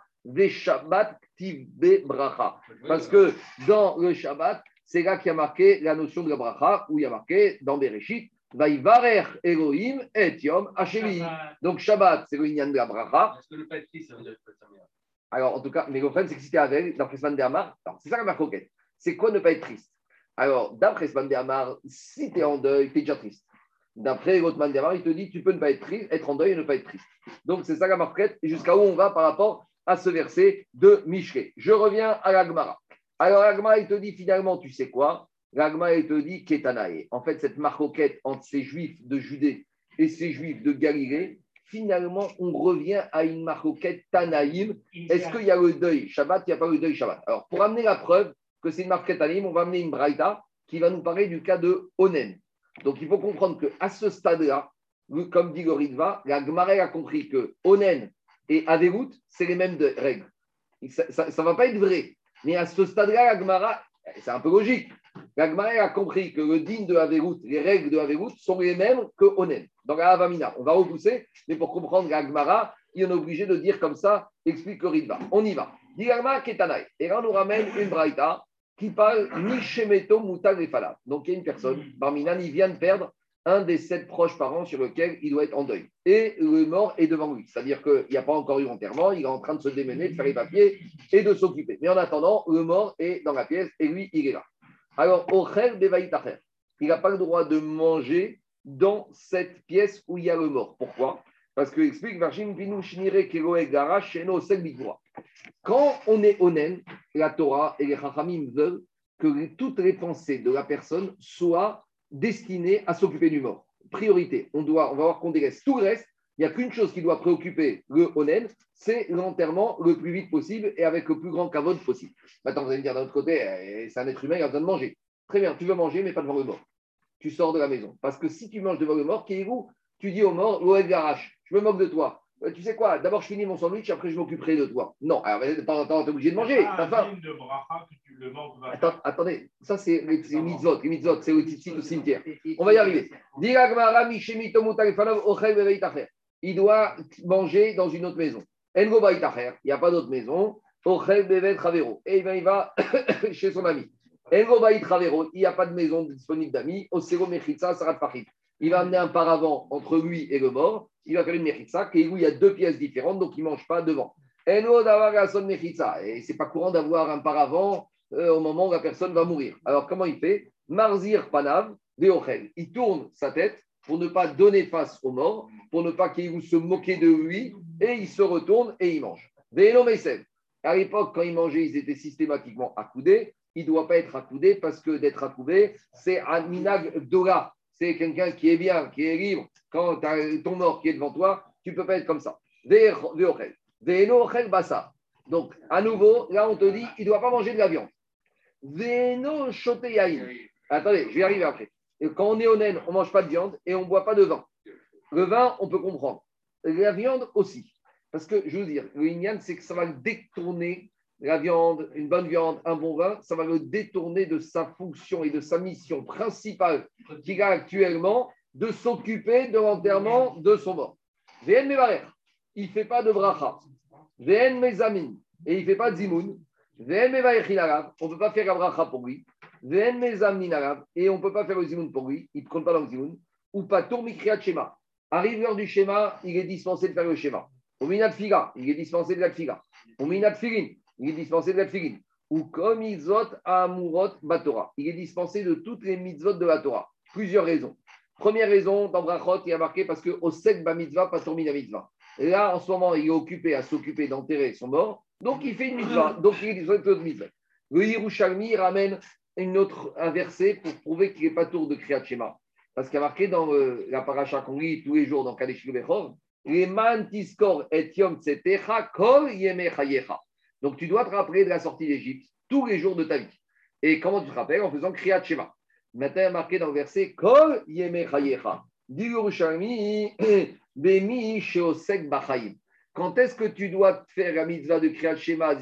[SPEAKER 1] Shabbat tivbe bracha. Parce que dans le Shabbat, c'est là qu'il y a marqué la notion de la bracha, où il y a marqué dans Bereshit, Vaïvarer Elohim et Yom Hashemi. Donc Shabbat, c'est le de la bracha.
[SPEAKER 6] Est-ce que le pas être triste, ça veut dire que ça merde
[SPEAKER 1] Alors, en tout cas, mais le problème, c'est que si tu es avec, d'après Sman Amar, c'est ça la marque coquette. C'est quoi ne pas être triste? Alors, d'après Sman Amar, si tu es en deuil, tu es déjà triste. D'après Man Amar, il te dit tu peux ne pas être triste, être en deuil et ne pas être triste. Donc, c'est ça la marquette, et jusqu'à où on va par rapport à ce verset de Mishré. Je reviens à l'Agmara. Alors, l'Agmara, il te dit finalement, tu sais quoi? L'Agmara, il te dit Ketanae. En fait, cette marcoquette entre ces juifs de Judée et ces juifs de Galilée, finalement, on revient à une marcoquette Tanaïm est-ce qu'il y a le deuil Shabbat Il n'y a pas le deuil Shabbat? Alors, pour amener la preuve c'est une marque Ketanim, on va amener une braïta qui va nous parler du cas de Onen. Donc, il faut comprendre qu'à ce stade-là, comme dit le Ritva, la a compris que Onen et Averut, c'est les mêmes règles. Ça ne va pas être vrai. Mais à ce stade-là, la Gemara, c'est un peu logique. La a compris que le digne de Averut, les règles de Averut sont les mêmes que Onen. Dans la Havamina, on va repousser, mais pour comprendre la Gemara, il est obligé de dire comme ça, explique le Ritva. On y va. Digarma Ketanai. Et là, on nous ramène une braïta qui parle Nishemeto Mutag Lefala. Donc, il y a une personne, Barminan, il vient de perdre un des sept proches parents sur lequel il doit être en deuil. Et le mort est devant lui. C'est-à-dire qu'il n'y a pas encore eu enterrement, il est en train de se démener, de faire les papiers et de s'occuper. Mais en attendant, le mort est dans la pièce et lui, il est là. Alors, Ocher Bevaïtacher, il n'a pas le droit de manger dans cette pièce où il y a le mort. Pourquoi? Parce que explique. Quand on est onen, la Torah et les Chachamim veulent que toutes les pensées de la personne soient destinées à s'occuper du mort. Priorité. On, doit, va voir qu'on délaisse tout le reste. Il n'y a qu'une chose qui doit préoccuper le onen, c'est l'enterrement le plus vite possible et avec le plus grand kavod possible. Maintenant, vous allez me dire d'un autre côté, eh, c'est un être humain, il a besoin de manger. Très bien, tu veux manger, mais pas devant le mort. tu sors de la maison. Parce que si tu manges devant le mort, Kéhirou, tu dis au mort, l'OL Garache, je me moque de toi. Euh, Tu sais quoi D'abord, je finis mon sandwich, après, je m'occuperai de toi. Non, alors, de temps en temps, tu es obligé de manger. T'as faim. attendez, ça, c'est les, mitzvot. Les mitzvot, c'est le tzitzit au cimetière. On va y arriver. Il doit manger dans une autre maison. Engo il n'y a pas d'autre maison. Et il va [coughs] chez son ami. Engo il n'y a pas de maison disponible d'amis. Osero Mechitza, Sarat Fahid. Il va amener un paravent entre lui et le mort. Il va faire une Mechitza. Et il y a deux pièces différentes, donc il ne mange pas devant. Et c'est pas courant d'avoir un paravent euh, au moment où la personne va mourir. Alors, comment il fait? Marzir Panav. Il tourne sa tête pour ne pas donner face au mort, pour ne pas qu'il se moquer de lui, et il se retourne et il mange. À l'époque, quand ils mangeaient, ils étaient systématiquement accoudés. Il ne doit pas être accoudé parce que d'être accoudé, c'est un minag dora. C'est quelqu'un qui est bien, qui est libre. Quand tu as ton mort qui est devant toi, tu ne peux pas être comme ça. Donc, à nouveau, là, on te dit, il ne doit pas manger de la viande. Attendez, je vais arriver après. Quand on est naine, on ne mange pas de viande et on ne boit pas de vin. Le vin, on peut comprendre. La viande aussi. Parce que, je veux dire, le Inyan, c'est que ça va détourner, la viande, une bonne viande, un bon vin, ça va le détourner de sa fonction et de sa mission principale qu'il a actuellement de s'occuper de l'enterrement de son mort. VN Mevarer, il ne fait pas de bracha. VN Mezamin, et il ne fait pas de zimoun. VN Mevarer Hilarav, on ne peut pas faire la bracha pour lui. VN Mezamin Arav, et on ne peut pas faire le zimoun pour lui, il ne compte pas dans le zimoun. Ou pas tour Mikriat Shema. Arrive l'heure du schéma, il est dispensé de faire le schéma. Au minat figa, il est dispensé de la figa. Au minat filin, il est dispensé de la filin. Ou comme mitzvot amurot batora. Il est dispensé de toutes les mitzvot de la Torah. Plusieurs raisons. Première raison, dans Brachot, il y a marqué parce que au sek ba mitzvah, pas la mitzvah. Et là, en ce moment, il est occupé à s'occuper d'enterrer son mort. Donc, il fait une mitzvah. Donc, il est dispensé de mitzvah. Le Yerushalmi ramène une autre, un verset pour prouver qu'il n'est pas tour de Kriyat Shema. Parce qu'il a marqué dans euh, la paracha qu'on lit tous les jours dans Kadesh Bechor, donc tu dois te rappeler de la sortie d'Égypte tous les jours de ta vie. Et comment tu te rappelles En faisant Kriyat Shema. Maintenant, il y a marqué dans le verset Kol Bemi Sheosek Bachayim. Quand est-ce que tu dois faire la mitzvah de Kriyat Shema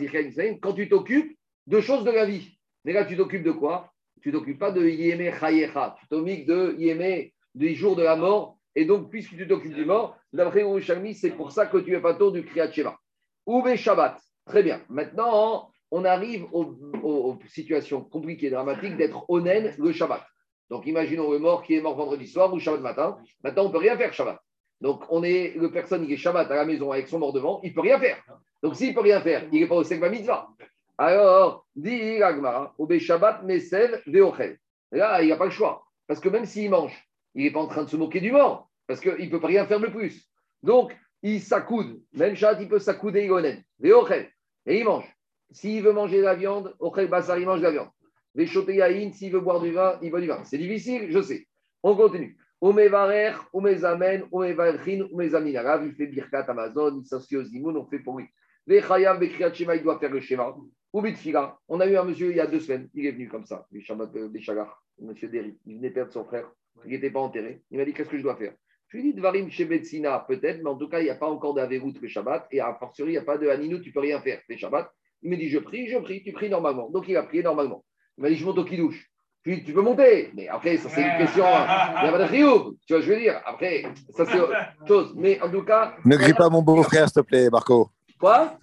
[SPEAKER 1] Quand tu t'occupes de choses de la vie. Mais là, tu t'occupes de quoi? Tu t'occupes pas de Yeme Chayecha. Tu t'occupes de Yeme, des jours de la mort. Et donc, puisque tu t'occupes du mort, d'après Yerushalmi, c'est pour ça que tu es pas du Kriyat Shema. Oube Shabbat. Très bien. Maintenant, on arrive aux, situations compliquées, dramatiques d'être onen le Shabbat. Donc, imaginons le mort qui est mort vendredi soir ou Shabbat matin. Maintenant, on ne peut rien faire Shabbat. Donc, on est le personne qui est Shabbat à la maison avec son mort devant, il ne peut rien faire. Donc, s'il ne peut rien faire, il n'est pas au Sekba Mitzvah. Alors, dit Agmara, au Shabbat, Mesev, Veochel. Là, il n'a pas le choix. Parce que même s'il mange, il n'est pas en train de se moquer du mort. Parce qu'il ne peut pas rien faire de plus. Donc, il s'accoude. Même Shabbat, il peut s'accouder, Igonen. Veochel. Et il mange. S'il veut manger de la viande, Ochel Bassar, il mange de la viande. Veshoteyaïn, s'il veut boire du vin, il boit du vin. C'est difficile, je sais. On continue. Omevarer, Omezamen, Omevarchin, Omezamin. Arabe, il fait Birkat Amazon, il s'associe aux Zimoun, on fait pour lui. Vechayav, Bekriyat Shema, il doit faire le schéma. Ou Bitfila. On a eu un monsieur il y a deux semaines, il est venu comme ça, les Shabbat des Chagar, monsieur Derry. Il venait perdre son frère, il n'était pas enterré. Il m'a dit Qu'est-ce que je dois faire? Je lui ai dit Dvarim Shebetsina, peut-être, mais en tout cas, il n'y a pas encore d'Averout le Shabbat, et a fortiori, il n'y a pas de Haninu, tu ne peux rien faire, les Shabbat. Il m'a dit Je prie, je prie, tu pries normalement. Donc il a prié normalement. Il m'a dit Je monte au Kidouche. Je lui ai dit Tu peux monter. Mais après, ça, c'est une question. hein. Il n'y a pas de rioub. Tu vois, je veux dire. Après, ça, c'est autre chose. Mais en tout cas.
[SPEAKER 8] Ne grille pas mon beau-frère, s'il te plaît, Marco.
[SPEAKER 1] Quoi?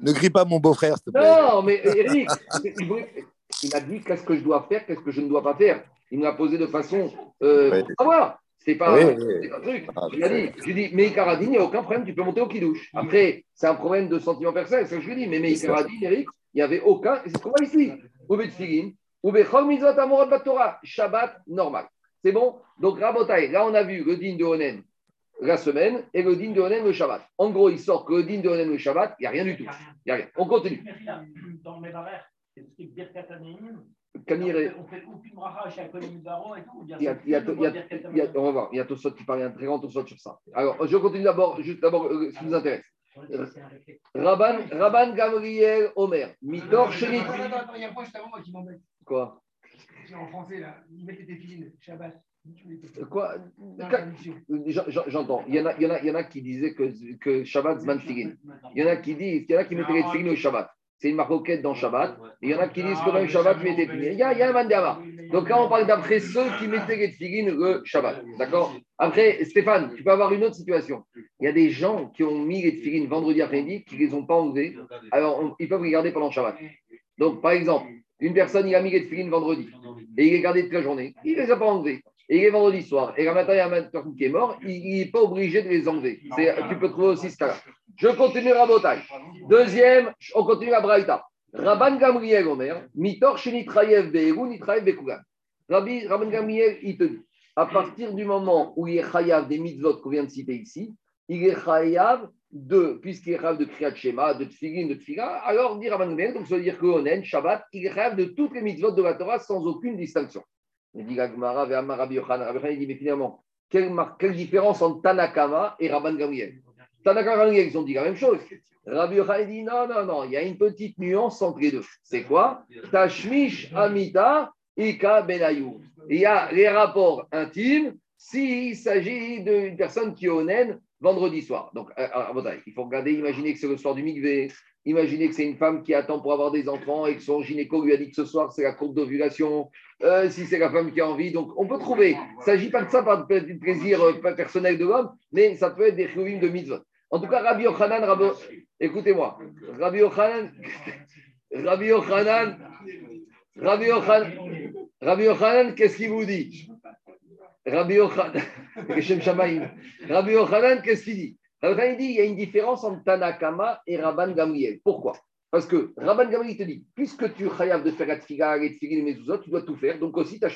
[SPEAKER 8] Ne grille pas mon beau-frère, s'il te plaît.
[SPEAKER 1] Non, mais Eric, il m'a dit qu'est-ce que je dois faire, qu'est-ce que je ne dois pas faire? Il me l'a posé de façon euh,
[SPEAKER 8] Oui.
[SPEAKER 1] pour savoir. C'est pas,
[SPEAKER 8] Oui,
[SPEAKER 1] c'est pas un truc.
[SPEAKER 8] Ah,
[SPEAKER 1] Je lui ai dit, je lui dit, mais Caradine, il n'y a aucun problème, tu peux monter au kidouche. Après, c'est un problème de sentiment personnel, c'est ce que je lui ai dit. Mais mais. Caradine, Eric, il n'y avait aucun. Et c'est ce qu'on voit ici. Shabbat normal. C'est bon? Donc, Rabotai, là, on a vu le din de Onen la semaine et le din de Onen le Shabbat. En gros, il sort que le din de Onen le Shabbat, il n'y a rien du tout. Il n'y a rien. On continue.
[SPEAKER 2] Dans
[SPEAKER 1] Camille,
[SPEAKER 2] On fait- aucune bracha chez Akolim Daron et tout.
[SPEAKER 1] Il y a, il y a- il y a-
[SPEAKER 2] Birkat
[SPEAKER 1] il y a-
[SPEAKER 2] Anéim
[SPEAKER 1] on va voir, il y a Tosot qui parle, un très grand Tosot sur ça. Alors, je continue d'abord, juste d'abord euh, ce qui nous intéresse.
[SPEAKER 2] C'est un réflexe.
[SPEAKER 1] Rabban, Rabban Gamriel Omer, Mitor
[SPEAKER 5] attends, Il y a un point juste avant moi qui m'embête.
[SPEAKER 1] Quoi
[SPEAKER 5] en français, là, ils mettent des filines, Shabbat.
[SPEAKER 1] Quoi j'en- J'entends. Il y en a, il y en a, il y en a qui disaient que, que Shabbat, Zman. Il y en a qui disent, il y en a qui mettaient les Tfilin au Shabbat. C'est une maroquette dans Shabbat. Il y en a qui disent que dans le Shabbat, tu mettais les Tfilin. Il y a, il y a un mandama. Donc là, on parle d'après ceux qui mettaient les Tfilin le Shabbat. D'accord Après, Stéphane, tu peux avoir une autre situation. Il y a des gens qui ont mis les Tfilin vendredi après-midi, qui ne les ont pas enlevés. Alors, on- ils peuvent les garder pendant Shabbat. Donc, par exemple, une personne, il a mis les Tfilin vendredi. Et il les gardé toute la journée. Il ne les a pas enlevés. Et il est vendredi soir. Et le matin, il y a un personne qui est mort. Il n'est pas obligé de les enlever. Tu peux trouver aussi ce cas-là. Je continue Rabotai. Deuxième, on continue la Braïta. Rabban Gamriel Omer, Mitor Shenitrayev Be'eru, Nitrayev Bekugan. Rabbi Rabban Gamriel, il te dit, à partir du moment où il est chayav des mitzvot qu'on vient de citer ici, il est chayav de, puisqu'il est chayav de Kriyat Shema, de Tfilin, de Tfila, alors dit Rabban Gamriel, donc ça veut dire que Onen, Shabbat, il est chayav de toutes les mitzvot de la Torah sans aucune distinction. Il dit Gagmara, Rabbi Yochanan. Rabbi Yochanan, il dit, mais finalement, quelle, quelle différence entre Tanakama et Rabban Gamriel? Gamriel, ils ont dit la même chose. Rabbi Yochanan dit non, non, non, il y a une petite nuance entre les deux. C'est quoi? Tashmish Amita Ika Benayou. Il y a les rapports intimes s'il s'agit d'une personne qui est au naine vendredi soir. Donc, euh, euh, il faut regarder, imaginer que c'est le soir du mikvé, imaginez que c'est une femme qui attend pour avoir des enfants et que son gynéco lui a dit que ce soir c'est la courbe d'ovulation, euh, si c'est la femme qui a envie. Donc, on peut trouver. Il ne s'agit pas de ça par du plaisir euh, personnel de l'homme, mais ça peut être des chouim de mitzvot. En tout cas, Rabbi Yochanan, Rabbi... écoutez-moi, Rabbi Yochanan, [laughs] Rabbi Yochanan, Rabbi Yochanan, Rabbi Yochanan, qu'est-ce qu'il vous dit? Rabbi Yochanan. [laughs] Rabbi Yochanan, qu'est-ce qu'il dit? Rabbi Yochanan il dit il y a une différence entre Tanakama et Rabban Gamriel. Pourquoi? Parce que Rabban Gamriel te dit puisque tu chayav de faire la tfiga, les tfigin, les mezuzot, tu dois tout faire, donc aussi ta.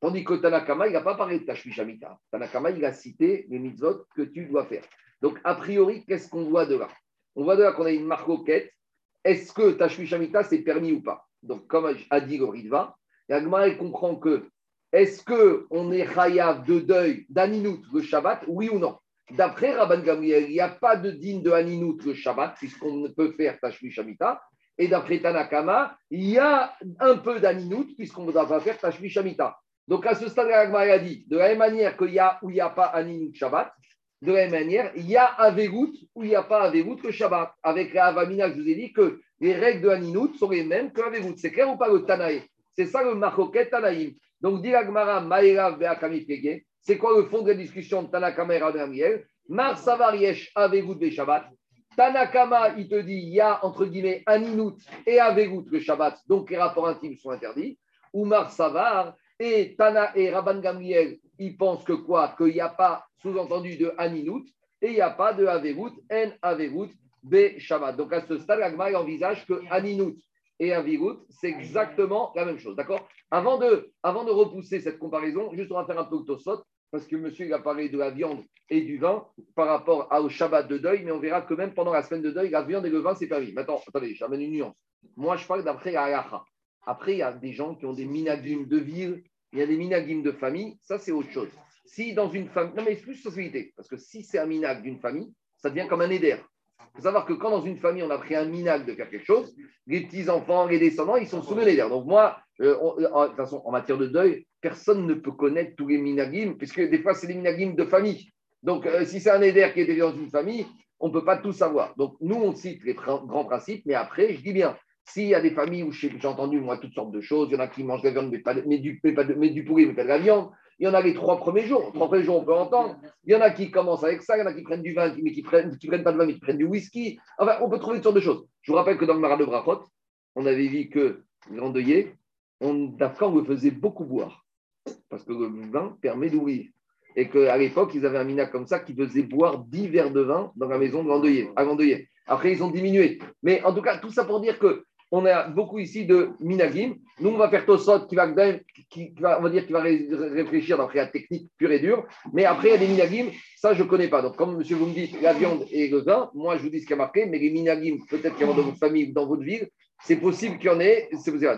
[SPEAKER 1] Tandis que Tanakama, il n'a pas parlé de ta shmishamita. Tanakama, il a cité les mitzvot que tu dois faire. Donc, a priori, qu'est-ce qu'on voit de là? On voit de là qu'on a une quête. Est-ce que ta c'est permis ou pas? Donc, comme a dit le Ritva, Yagma, comprend que est-ce qu'on est chayav de deuil d'Aninut le Shabbat, oui ou non? D'après Rabban Gamriel, il n'y a pas de digne de Aninut le Shabbat, puisqu'on ne peut faire Tashmi Shamita. Et d'après Tanakama, il y a un peu d'Aninut, puisqu'on ne doit pas faire Tashmi Shamita. Donc à ce stade, Rabban a dit, de la même manière qu'il y a où il n'y a pas Aninut Shabbat, de la même manière, il y a Averout où il n'y a pas Averout que Shabbat. Avec la Avamina, je vous ai dit que les règles de Aninut sont les mêmes que Averout. C'est clair ou pas le Tanaï? C'est ça le Machoket Tanaïm. Donc, dit Agmara, Maïra, Beakami Pege, c'est quoi le fond de la discussion de Tanakama et Radamiel Mar Savariesh, Avegout, Be Shabbat. Tanakama, il te dit, il y a entre guillemets Aninut et Avegout le Shabbat, donc les rapports intimes sont interdits. Ou Mar Savar et Tana et Rabban Gamriel, ils pensent que quoi? Qu'il n'y a pas sous-entendu de Aninut et il n'y a pas de Avegout, N Avegout, Be Shabbat. Donc, à ce stade, Agmara envisage que Aninut et Avigout, c'est exactement la même chose. D'accord? Avant de, avant de repousser cette comparaison, juste on va faire un peu de Tosot, parce que monsieur il a parlé de la viande et du vin par rapport au Shabbat de deuil, mais on verra que même pendant la semaine de deuil, la viande et le vin, c'est permis. Maintenant, attendez, j'amène une nuance. Moi, je parle d'après la halacha. Après, il y a des gens qui ont des minagim de ville, il y a des minagim de famille, ça c'est autre chose. Si dans une famille, non mais c'est plus société, parce que si c'est un minag d'une famille, ça devient comme un éder. Il faut savoir que quand dans une famille, on a pris un minag de faire quelque chose, les petits-enfants, les descendants, ils sont sous le neder. Donc moi, euh, on- en, de toute façon, en matière de deuil, personne ne peut connaître tous les minagim, puisque des fois, c'est des minagim de famille. Donc euh, si c'est un éder qui est dans une famille, on ne peut pas tout savoir. Donc nous, on cite les pr- grands principes, mais après, je dis bien, s'il y a des familles où j'ai entendu, moi, toutes sortes de choses, il y en a qui mangent de la viande, mais, pas de- mais du, mais pas de- mais du poulet, mais pas de la viande. Il y en a les trois premiers jours. Trois premiers jours, on peut entendre. Il y en a qui commencent avec ça, il y en a qui prennent du vin, mais qui prennent, qui prennent pas de vin, mais qui prennent du whisky. Enfin, on peut trouver toutes sortes de choses. Je vous rappelle que dans le Marat de Brachot, on avait vu que l'endeuillé, on, d'Afghan, on le faisait beaucoup boire. Parce que le vin permet d'ouvrir. Et qu'à l'époque, ils avaient un mina comme ça qui faisait boire 10 verres de vin dans la maison de l'endeuillé, à l'endeuillé. Après, ils ont diminué. Mais en tout cas, tout ça pour dire que on a beaucoup ici de minagim. Nous, on va faire Tosot qui va, dire, qui va ré- réfléchir d'après la technique pure et dure. Mais après, il y a des minagim, ça, je ne connais pas. Donc, comme monsieur, vous me dites la viande et le vin, moi, je vous dis ce qui a marqué, mais les minagim, peut-être qu'il y en a dans votre famille ou dans votre ville, c'est possible qu'il y en ait.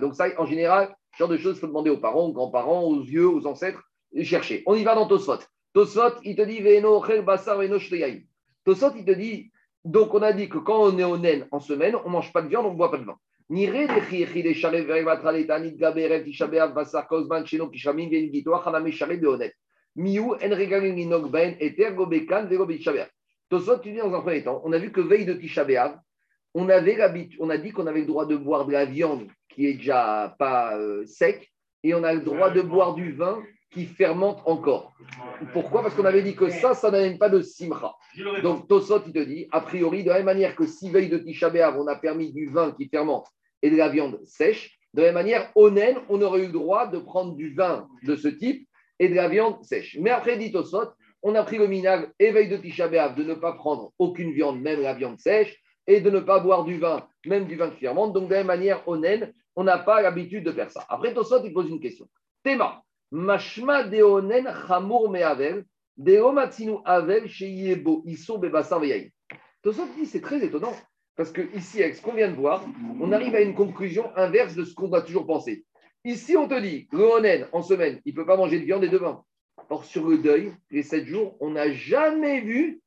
[SPEAKER 1] Donc, ça, en général, ce genre de choses, il faut demander aux parents, aux grands-parents, aux vieux, aux ancêtres, chercher. On y va dans Tosot. Tosot, il te dit Veno, basar, veno. Tosot, il te dit donc on a dit que quand on est au naine en semaine, on ne mange pas de viande, on ne boit pas de vin. Ben. Tosot, tu dis dans un premier temps, on a vu que veille de Tisha on, avait on a dit qu'on avait le droit de boire de la viande qui est déjà pas euh, sec et on a le droit de boire du vin qui fermente encore. Pourquoi? Parce qu'on avait dit que ça, ça n'amène pas de simra. Donc Tosot, il te dit, a priori, de la même manière que si veille de Tisha on a permis du vin qui fermente et de la viande sèche, de la même manière, au Nen, on aurait eu le droit de prendre du vin de ce type et de la viande sèche. Mais après, dit Tosot, on a pris le minag, éveil de Tisha de ne pas prendre aucune viande, même la viande sèche, et de ne pas boire du vin, même du vin qui fermente. Donc, de la même manière, au Nen, on n'a pas l'habitude de faire ça. Après, Tosot, il pose une question. Théma, mashma de onen chamour me'avel, de omatsinu avel sheyebo iso. Tosot dit, c'est très étonnant, parce que ici, avec ce qu'on vient de voir, on arrive à une conclusion inverse de ce qu'on a toujours pensé. Ici, on te dit, le onen, en semaine, il ne peut pas manger de viande et de vin. Or, sur le deuil, les sept jours, on n'a jamais vu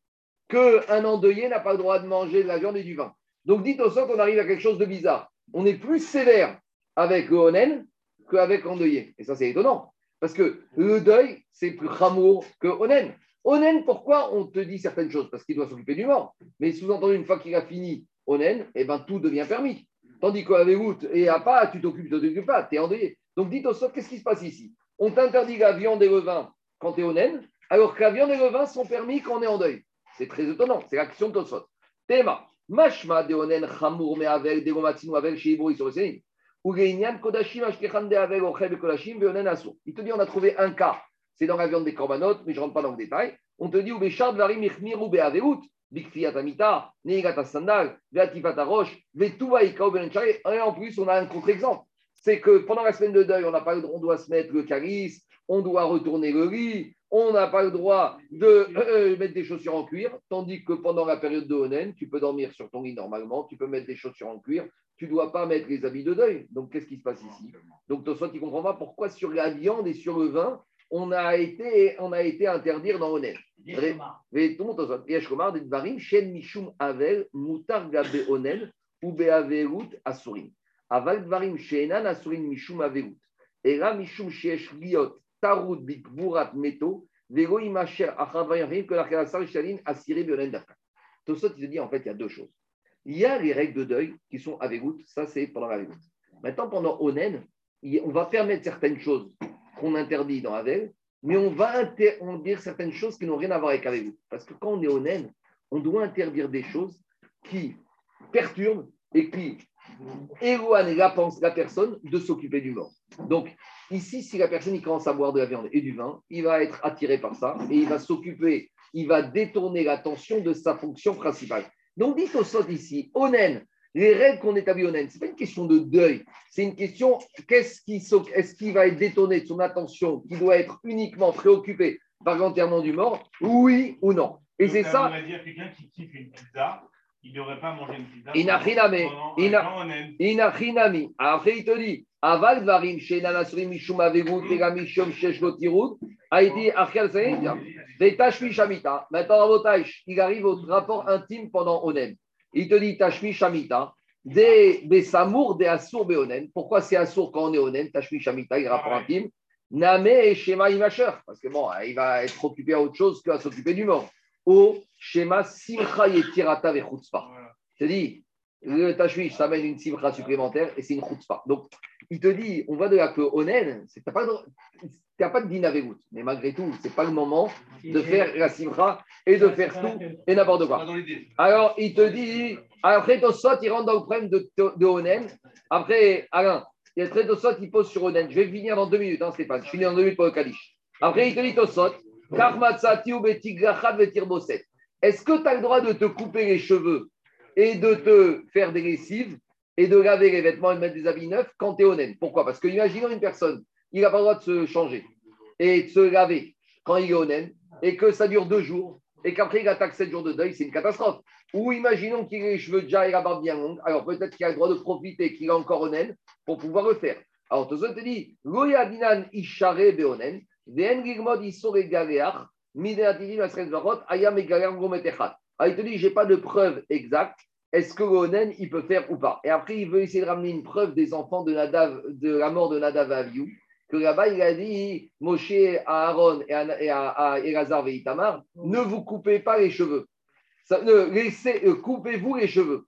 [SPEAKER 1] qu'un endeuillé n'a pas le droit de manger de la viande et du vin. Donc, dites au sort, on arrive à quelque chose de bizarre. On est plus sévère avec le onen qu'avec l'endeuillé. Et ça, c'est étonnant. Parce que le deuil, c'est plus ramour que onen. Onen, pourquoi on te dit certaines choses? Parce qu'il doit s'occuper du mort. Mais sous-entendu, une fois qu'il a fini onen, eh ben, tout devient permis. Tandis qu'avec août et à pas, tu t'occupes, tu t'occupes pas, tu es endeuillé. Donc, dites au qu'est-ce qui se passe ici? On t'interdit la viande et le vin quand tu es onen, alors que la viande et le vin sont permis quand on est en deuil. C'est très étonnant, c'est l'action de Tosfot. Théma, mashma de onen chamour me avel, de gomatinu avel, sheibo geinyan kodashim ashkechan avel, ochel kodashim, ve onen asur. Il te dit, on a trouvé un cas, c'est dans la viande des corbanotes, mais je rentre pas dans le détail. On te dit, ou bechard varim ichmiru be aveut, bikfiat amita, sandal, roche, belenchare. Et en plus, on a un contre-exemple. C'est que pendant la semaine de deuil, on n'a pas le droit, on doit se mettre le calice, on doit retourner le lit, on n'a pas le droit de euh, mettre des chaussures en cuir, tandis que pendant la période de Onen, tu peux dormir sur ton lit normalement, tu peux mettre des chaussures en cuir, tu ne dois pas mettre les habits de deuil. Donc, qu'est-ce qui se passe ici? Donc, toi, tu ne comprends pas pourquoi sur la viande et sur le vin, on a été, on a été interdire dans Onen. Veton, Tosot, Yesh Komar, des Dvarim, Shen Mishum Avel, Mutar Gabe Onen, ou Beaverut Asurim. Aval Dvarim, Shenan Asurim Mishum Averut. Et là, Mishum Shesh Liot, Tarut Bikburat Meto, Vego Imacher la Khalasar Shalin Asiri Bionen Dafka. Tosot, il te dit en fait, il y a deux choses. Il y a les règles de deuil qui sont Averut, ça c'est pendant la Averut. Maintenant, pendant Onen, on va permettre certaines choses qu'on interdit dans Avel, mais on va inter- on dire certaines choses qui n'ont rien à voir avec Averut. Parce que quand on est Onen, on doit interdire des choses qui perturbent et qui éloignent la, la personne de s'occuper du mort. Donc, ici, si la personne il commence à boire de la viande et du vin, il va être attiré par ça et il va s'occuper, il va détourner l'attention de sa fonction principale. Donc, dites au sot ici, Onen, les règles qu'on établit Onen, ce n'est pas une question de deuil, c'est une question qu'est-ce qui, est-ce qu'il va être détourné de son attention, qui doit être uniquement préoccupé par l'enterrement du mort, oui ou non. Et c'est ça,
[SPEAKER 6] voudrait dire quelqu'un qui kiffe une pizza, il n'aurait pas mangé une pizza. Honnête.
[SPEAKER 1] Inachinami. Après, il te dit Aval varim shenanasri mishum avegut vega mishum sheshgotirut. Haïti achial saïdia. Des tashmi shamita. Maintenant, Avotaïch, il arrive au rapport intime pendant Onen. Il te dit tashmi shamita. Des besamour des assour beonen. Pourquoi c'est assour quand on est Onen Tashmi shamita, il rapport intime. Name et Shema imacher. Parce que bon, il va être occupé à autre chose qu'à s'occuper du mort. Au Shema simcha yetirata vechutzpa.
[SPEAKER 6] Voilà.
[SPEAKER 1] Je te dis, le tashmish, ça amène une simcha supplémentaire et c'est une chutzpah. Donc, il te dit, on va de là que Onen, tu n'as pas, de- t'as pas de din avec vous. Mais malgré tout, ce n'est pas le moment de faire la simcha et de faire tout et n'importe quoi. Alors, il te dit, après Tosot, il rentre dans le problème de, de Onen. Après, Alain, il y a très Tosot, il pose sur Onen. Je vais finir dans deux minutes, hein, Stéphane. Je finis dans deux minutes pour le Kadish. Après, il te dit Tosot, Karmatsati ou. Est-ce que tu as le droit de te couper les cheveux et de te faire des lessives et de laver les vêtements et de mettre des habits neufs quand tu es honnête Pourquoi? Parce que imaginons une personne, il n'a pas le droit de se changer et de se laver quand il est honnête et que ça dure deux jours et qu'après il attaque sept jours de deuil, c'est une catastrophe. Ou imaginons qu'il ait les cheveux déjà et la barbe bien longue, alors peut-être qu'il a le droit de profiter qu'il est encore honnête pour pouvoir le faire. Alors Tozo te dit, ayam gometechat. Ah, il te dit, je n'ai pas de preuve exacte est-ce que Onen, il peut faire ou pas? Et après, il veut essayer de ramener une preuve des enfants de, Nadav, de la mort de Nadav Aviou, que là-bas, il a dit Moshe à Aaron et à, et à, à Elazar et Itamar, ne vous coupez pas les cheveux. Ça, ne, laissez, euh, coupez-vous les cheveux.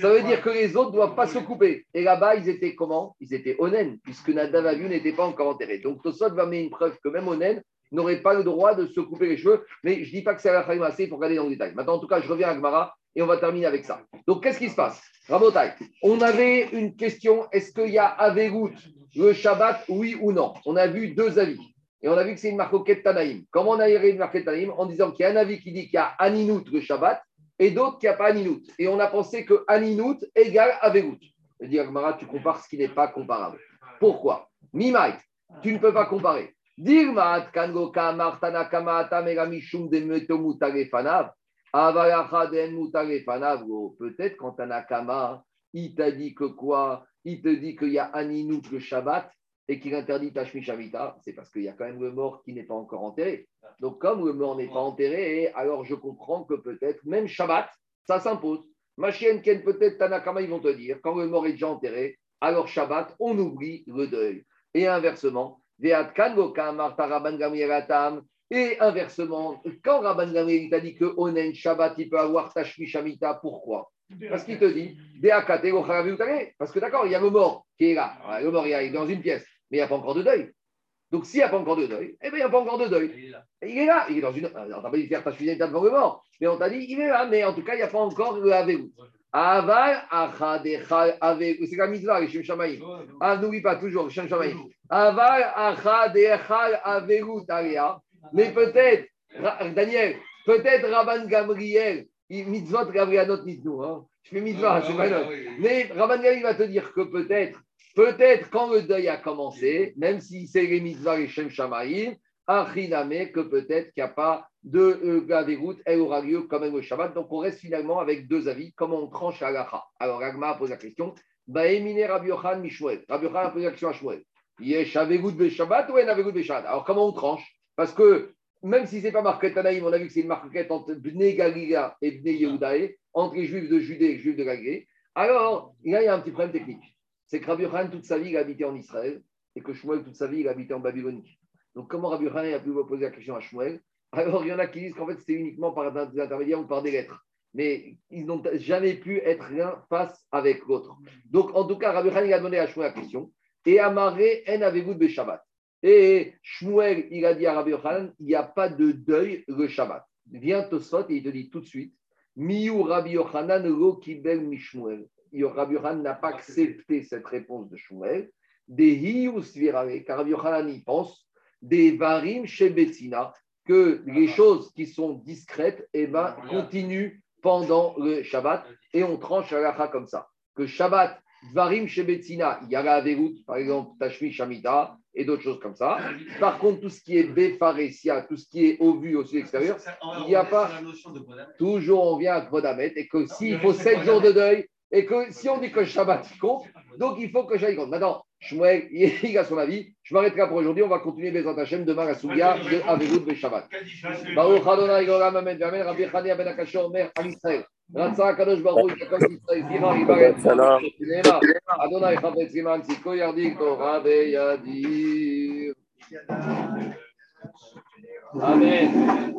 [SPEAKER 1] Ça veut dire que les autres ne doivent pas se couper. Et là-bas, ils étaient comment? Ils étaient Onen, puisque Nadav Aviou n'étaient pas encore enterrés. Donc Tosot va mettre une preuve que même Onen n'aurait pas le droit de se couper les cheveux. Mais je ne dis pas que c'est la Khaïm assez, il faut regarder dans le détail. Maintenant, en tout cas, je reviens à Gmara et on va terminer avec ça. Donc, qu'est-ce qui se passe? Rabotai, on avait une question est-ce qu'il y a Averout le Shabbat, oui ou non? On a vu deux avis. Et on a vu que c'est une marcoquette Tanaïm. Comment on a hérité une marquette Tanaïm? En disant qu'il y a un avis qui dit qu'il y a Aninout le Shabbat et d'autres qui n'y a pas Aninout. Et on a pensé que Aninout égale Averout. Je dis, Agmara, tu compares ce qui n'est pas comparable. Pourquoi? Mimait, tu ne peux pas comparer. Peut-être quand Tanakama, il t'a dit que quoi? Il te dit qu'il y a Aninout le Shabbat et qu'il interdit Tashmi Shamita. C'est parce qu'il y a quand même le mort qui n'est pas encore enterré. Donc, comme le mort n'est pas enterré, alors je comprends que peut-être, même Shabbat, ça s'impose. Machien Ken, peut-être Tanakama, ils vont te dire, quand le mort est déjà enterré, alors Shabbat, on oublie le deuil. Et inversement, Et inversement, quand Rabban Gamriel t'a dit que Onen Shabbat, il peut avoir Tashmi Shamita, pourquoi? Parce qu'il te dit. Parce que d'accord, il y a le mort qui est là. Alors, Le mort il est dans une pièce, mais il n'y a pas encore de deuil. Donc s'il n'y a pas encore de deuil, eh bien il n'y a pas encore de deuil.
[SPEAKER 2] Il est là.
[SPEAKER 1] Il est là, il est dans une. Alors, on t'a pas dit de faire ta Shamita devant le mort, mais on t'a dit, il est là, mais en tout cas, il n'y a pas encore le Averout. Aval, Achadechal, Averout. C'est la mitzvah, les Shamaïm. Ah, n'oublie pas toujours, Shem Shamaïm. Aval, Achadechal, Averout, Aria. Mais peut-être, Daniel, peut-être Rabban Gabriel, mitzvot Gabrielot Nitnou. Hein. Je fais mitzvah, c'est pas une autre. Mais Rabban Gabriel va te dire que peut-être, peut-être quand le deuil a commencé, même si c'est les mitzvahs Shem Shamaïm, Achiname, que peut-être qu'il n'y a pas de euh, Gaverout, elle aura lieu quand même le Shabbat. Donc on reste finalement avec deux avis, comment on tranche à l'Acha. Alors Agma pose la question, Baemine Rabbi Yochan Mishmuel. Rabbi Yochan a posé la question à Shmuel. Yesh Averout be Shabbat ou en Averout be Shabbat? Alors comment on tranche? Parce que même si ce n'est pas marqué Tanaïm, on a vu que c'est une marquette entre Bnei Galila et Bnei Yehudae, entre les juifs de Judée et les juifs de Galilée. Alors, là, il y a un petit problème technique. C'est que Rabbi Yochanan, toute sa vie, il a habité en Israël et que Shmuel, toute sa vie, il a habité en Babylonie. Donc, comment Rabbi Yochanan a pu poser la question à Shmuel? Alors, il y en a qui disent qu'en fait, c'était uniquement par des intermédiaires ou par des lettres. Mais ils n'ont jamais pu être l'un face avec l'autre. Donc, en tout cas, Rabbi il a demandé à Shmuel la question. Et Amaré, en avez-vous de Shabbat? Et Shmuel, il a dit à Rabbi Yochanan, il n'y a pas de deuil le Shabbat. Viens Tosfot et il te dit tout de suite, Miou Rabbi Yochanan lo kibel mishmuel. Rabbi Yochanan n'a pas accepté cette réponse de Shmuel. Des hius virare, car Rabbi Yochanan y pense, des varim chez Betsina, que les choses qui sont discrètes, eh ben, continuent pendant le Shabbat et on tranche à la comme ça. Que Shabbat, varim chez Betsina, il y a la Averout, par exemple, Tashmi Shamita et d'autres choses comme ça. Par contre, tout ce qui est Befaresia, tout ce qui est au vu, au sud extérieur, il n'y a pas. Toujours, on vient à Vodamet et que s'il faut 7 jours de deuil et que si on dit que Shabbat compte, donc il faut que j'aille compte. Maintenant, Shmuel, [laughs] il a son avis. Je m'arrêterai là pour aujourd'hui. On va continuer Bezat Hashem demain à Sougia de Averout de Shabbat. Baruch Adonai Goram Rabbi Chania Ben Israël. Amen